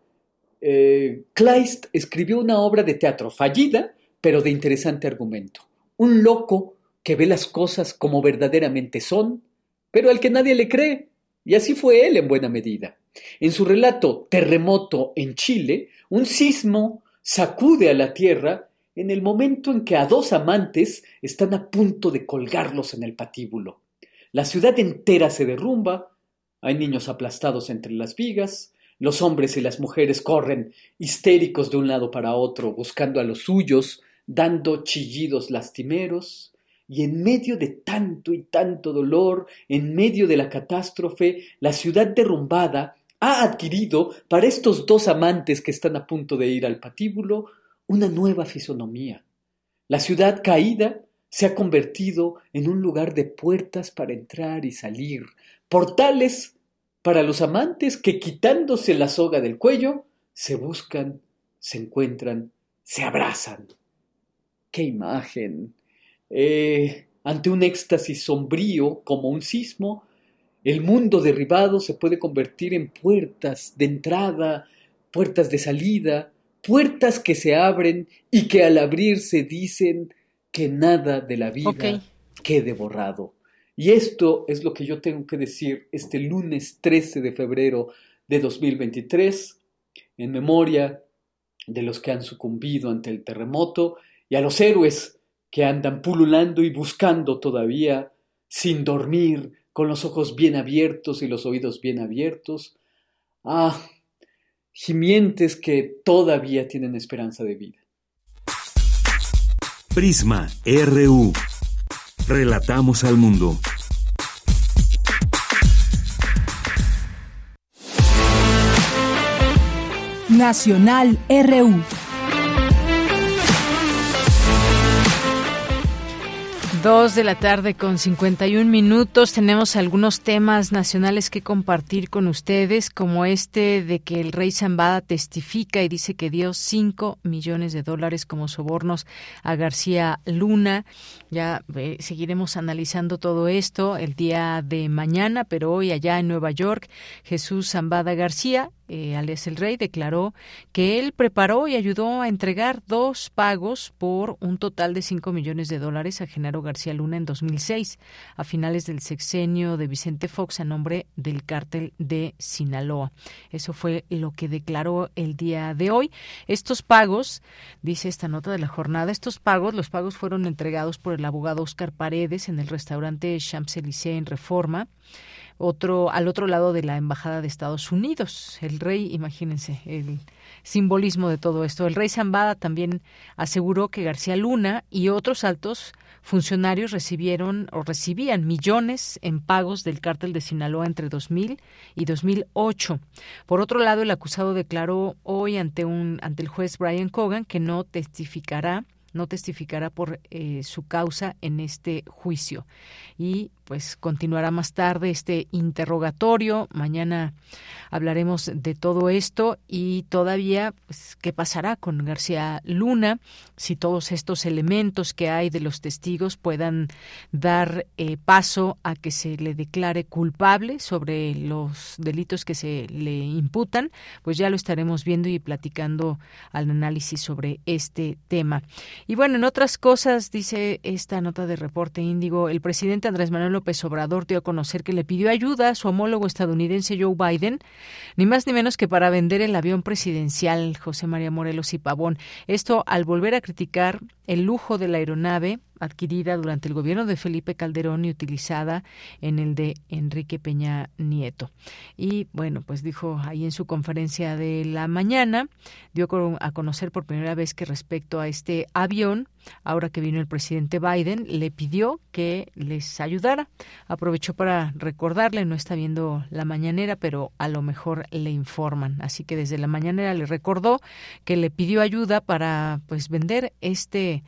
eh, Kleist escribió una obra de teatro fallida, pero de interesante argumento. Un loco que ve las cosas como verdaderamente son, pero al que nadie le cree. Y así fue él en buena medida. En su relato Terremoto en Chile, un sismo sacude a la tierra en el momento en que a dos amantes están a punto de colgarlos en el patíbulo. La ciudad entera se derrumba, hay niños aplastados entre las vigas, los hombres y las mujeres corren histéricos de un lado para otro, buscando a los suyos, dando chillidos lastimeros, y en medio de tanto y tanto dolor, en medio de la catástrofe, la ciudad derrumbada ha adquirido para estos dos amantes que están a punto de ir al patíbulo una nueva fisonomía. La ciudad caída se ha convertido en un lugar de puertas para entrar y salir, portales para los amantes que quitándose la soga del cuello, se buscan, se encuentran, se abrazan. ¡Qué imagen! Eh, ante un éxtasis sombrío como un sismo, el mundo derribado se puede convertir en puertas de entrada, puertas de salida, puertas que se abren y que al abrirse dicen que nada de la vida quede borrado. Y esto es lo que yo tengo que decir este lunes 13 de febrero de 2023, en memoria de los que han sucumbido ante el terremoto y a los héroes que andan pululando y buscando todavía, sin dormir, con los ojos bien abiertos y los oídos bien abiertos, ah, gimientes que todavía tienen esperanza de vida. Prisma RU. Relatamos al mundo. Nacional RU. Dos de la tarde con 51 minutos. Tenemos algunos temas nacionales que compartir con ustedes, como este de que el rey Zambada testifica y dice que dio 5 millones de dólares como sobornos a García Luna. Ya eh, seguiremos analizando todo esto el día de mañana, pero hoy allá en Nueva York, Jesús Zambada García eh, el Rey, declaró que él preparó y ayudó a entregar dos pagos por un total de 5 millones de dólares a Genaro García Luna en 2006, a finales del sexenio de Vicente Fox a nombre del cártel de Sinaloa. Eso fue lo que declaró el día de hoy. Estos pagos, dice esta nota de la jornada, estos pagos, los pagos fueron entregados por el abogado Oscar Paredes en el restaurante Champs-Élysées en Reforma otro al otro lado de la embajada de Estados Unidos. El rey, imagínense, el simbolismo de todo esto. El rey Zambada también aseguró que García Luna y otros altos funcionarios recibieron o recibían millones en pagos del cártel de Sinaloa entre 2000 y 2008. Por otro lado, el acusado declaró hoy ante un ante el juez Brian Cogan que no testificará no testificará por eh, su causa en este juicio. Y pues continuará más tarde este interrogatorio. Mañana hablaremos de todo esto y todavía pues, qué pasará con García Luna, si todos estos elementos que hay de los testigos puedan dar eh, paso a que se le declare culpable sobre los delitos que se le imputan, pues ya lo estaremos viendo y platicando al análisis sobre este tema. Y bueno, en otras cosas, dice esta nota de reporte índigo, el presidente Andrés Manuel López Obrador dio a conocer que le pidió ayuda a su homólogo estadounidense Joe Biden, ni más ni menos que para vender el avión presidencial José María Morelos y Pavón. Esto al volver a criticar el lujo de la aeronave adquirida durante el gobierno de Felipe Calderón y utilizada en el de Enrique Peña Nieto. Y bueno, pues dijo ahí en su conferencia de la mañana, dio a conocer por primera vez que respecto a este avión, ahora que vino el presidente Biden, le pidió que les ayudara. Aprovechó para recordarle, no está viendo la mañanera, pero a lo mejor le informan. Así que desde la mañanera le recordó que le pidió ayuda para pues vender este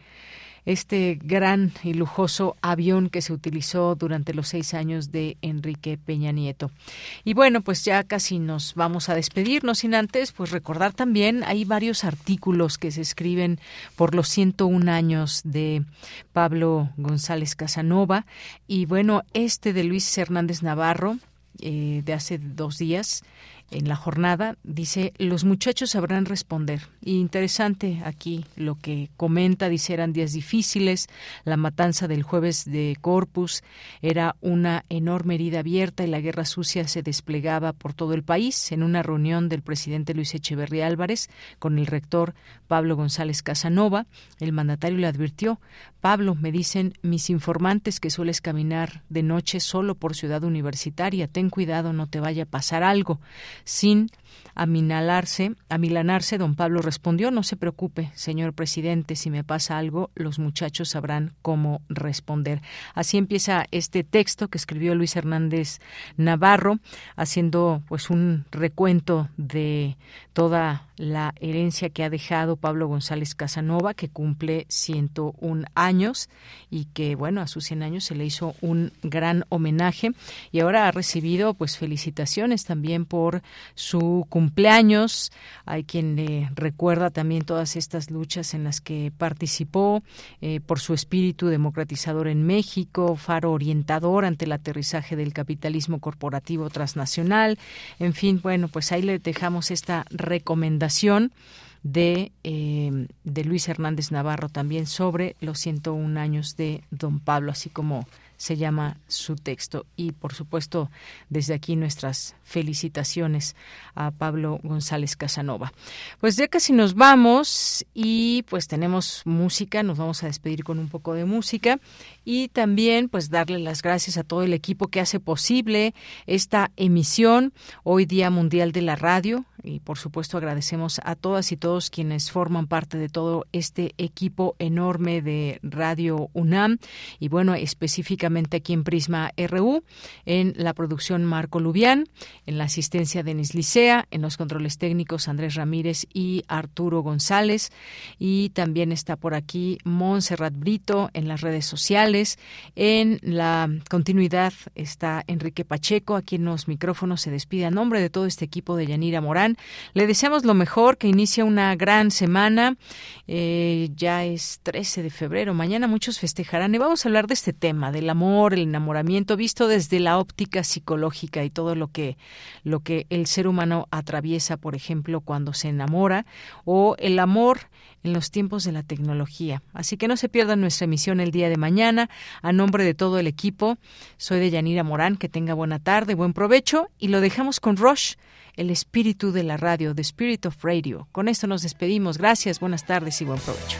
este gran y lujoso avión que se utilizó durante los seis años de Enrique Peña Nieto. Y bueno, pues ya casi nos vamos a despedirnos sin antes, pues recordar también, hay varios artículos que se escriben por los 101 años de Pablo González Casanova y bueno, este de Luis Hernández Navarro, eh, de hace dos días, en la jornada, dice, los muchachos sabrán responder. Interesante aquí lo que comenta, dice, eran días difíciles, la matanza del jueves de Corpus era una enorme herida abierta y la guerra sucia se desplegaba por todo el país. En una reunión del presidente Luis Echeverría Álvarez con el rector Pablo González Casanova, el mandatario le advirtió, Pablo, me dicen mis informantes que sueles caminar de noche solo por ciudad universitaria, ten cuidado, no te vaya a pasar algo sin aminalarse, amilanarse, don Pablo respondió, no se preocupe, señor presidente, si me pasa algo, los muchachos sabrán cómo responder. Así empieza este texto que escribió Luis Hernández Navarro, haciendo pues un recuento de toda la herencia que ha dejado Pablo González Casanova, que cumple 101 años y que, bueno, a sus 100 años se le hizo un gran homenaje y ahora ha recibido, pues, felicitaciones también por su cumpleaños. Hay quien le recuerda también todas estas luchas en las que participó eh, por su espíritu democratizador en México, faro orientador ante el aterrizaje del capitalismo corporativo transnacional. En fin, bueno, pues ahí le dejamos esta recomendación de, eh, de Luis Hernández Navarro también sobre los 101 años de don Pablo, así como se llama su texto. Y por supuesto, desde aquí nuestras felicitaciones a Pablo González Casanova. Pues ya casi nos vamos y pues tenemos música, nos vamos a despedir con un poco de música y también pues darle las gracias a todo el equipo que hace posible esta emisión hoy Día Mundial de la Radio. Y por supuesto agradecemos a todas y todos quienes forman parte de todo este equipo enorme de Radio UNAM y bueno, específicamente aquí en Prisma RU, en la producción Marco Lubián, en la asistencia Denis Licea, en los controles técnicos Andrés Ramírez y Arturo González. Y también está por aquí Montserrat Brito en las redes sociales, en la continuidad está Enrique Pacheco, aquí en los micrófonos se despide a nombre de todo este equipo de Yanira Morán. Le deseamos lo mejor, que inicie una gran semana. Eh, ya es 13 de febrero, mañana muchos festejarán. Y vamos a hablar de este tema, del amor, el enamoramiento, visto desde la óptica psicológica y todo lo que, lo que el ser humano atraviesa, por ejemplo, cuando se enamora o el amor en los tiempos de la tecnología. Así que no se pierdan nuestra emisión el día de mañana. A nombre de todo el equipo, soy de Yanira Morán. Que tenga buena tarde, buen provecho y lo dejamos con Roche el espíritu de la radio, The Spirit of Radio. Con esto nos despedimos. Gracias, buenas tardes y buen provecho.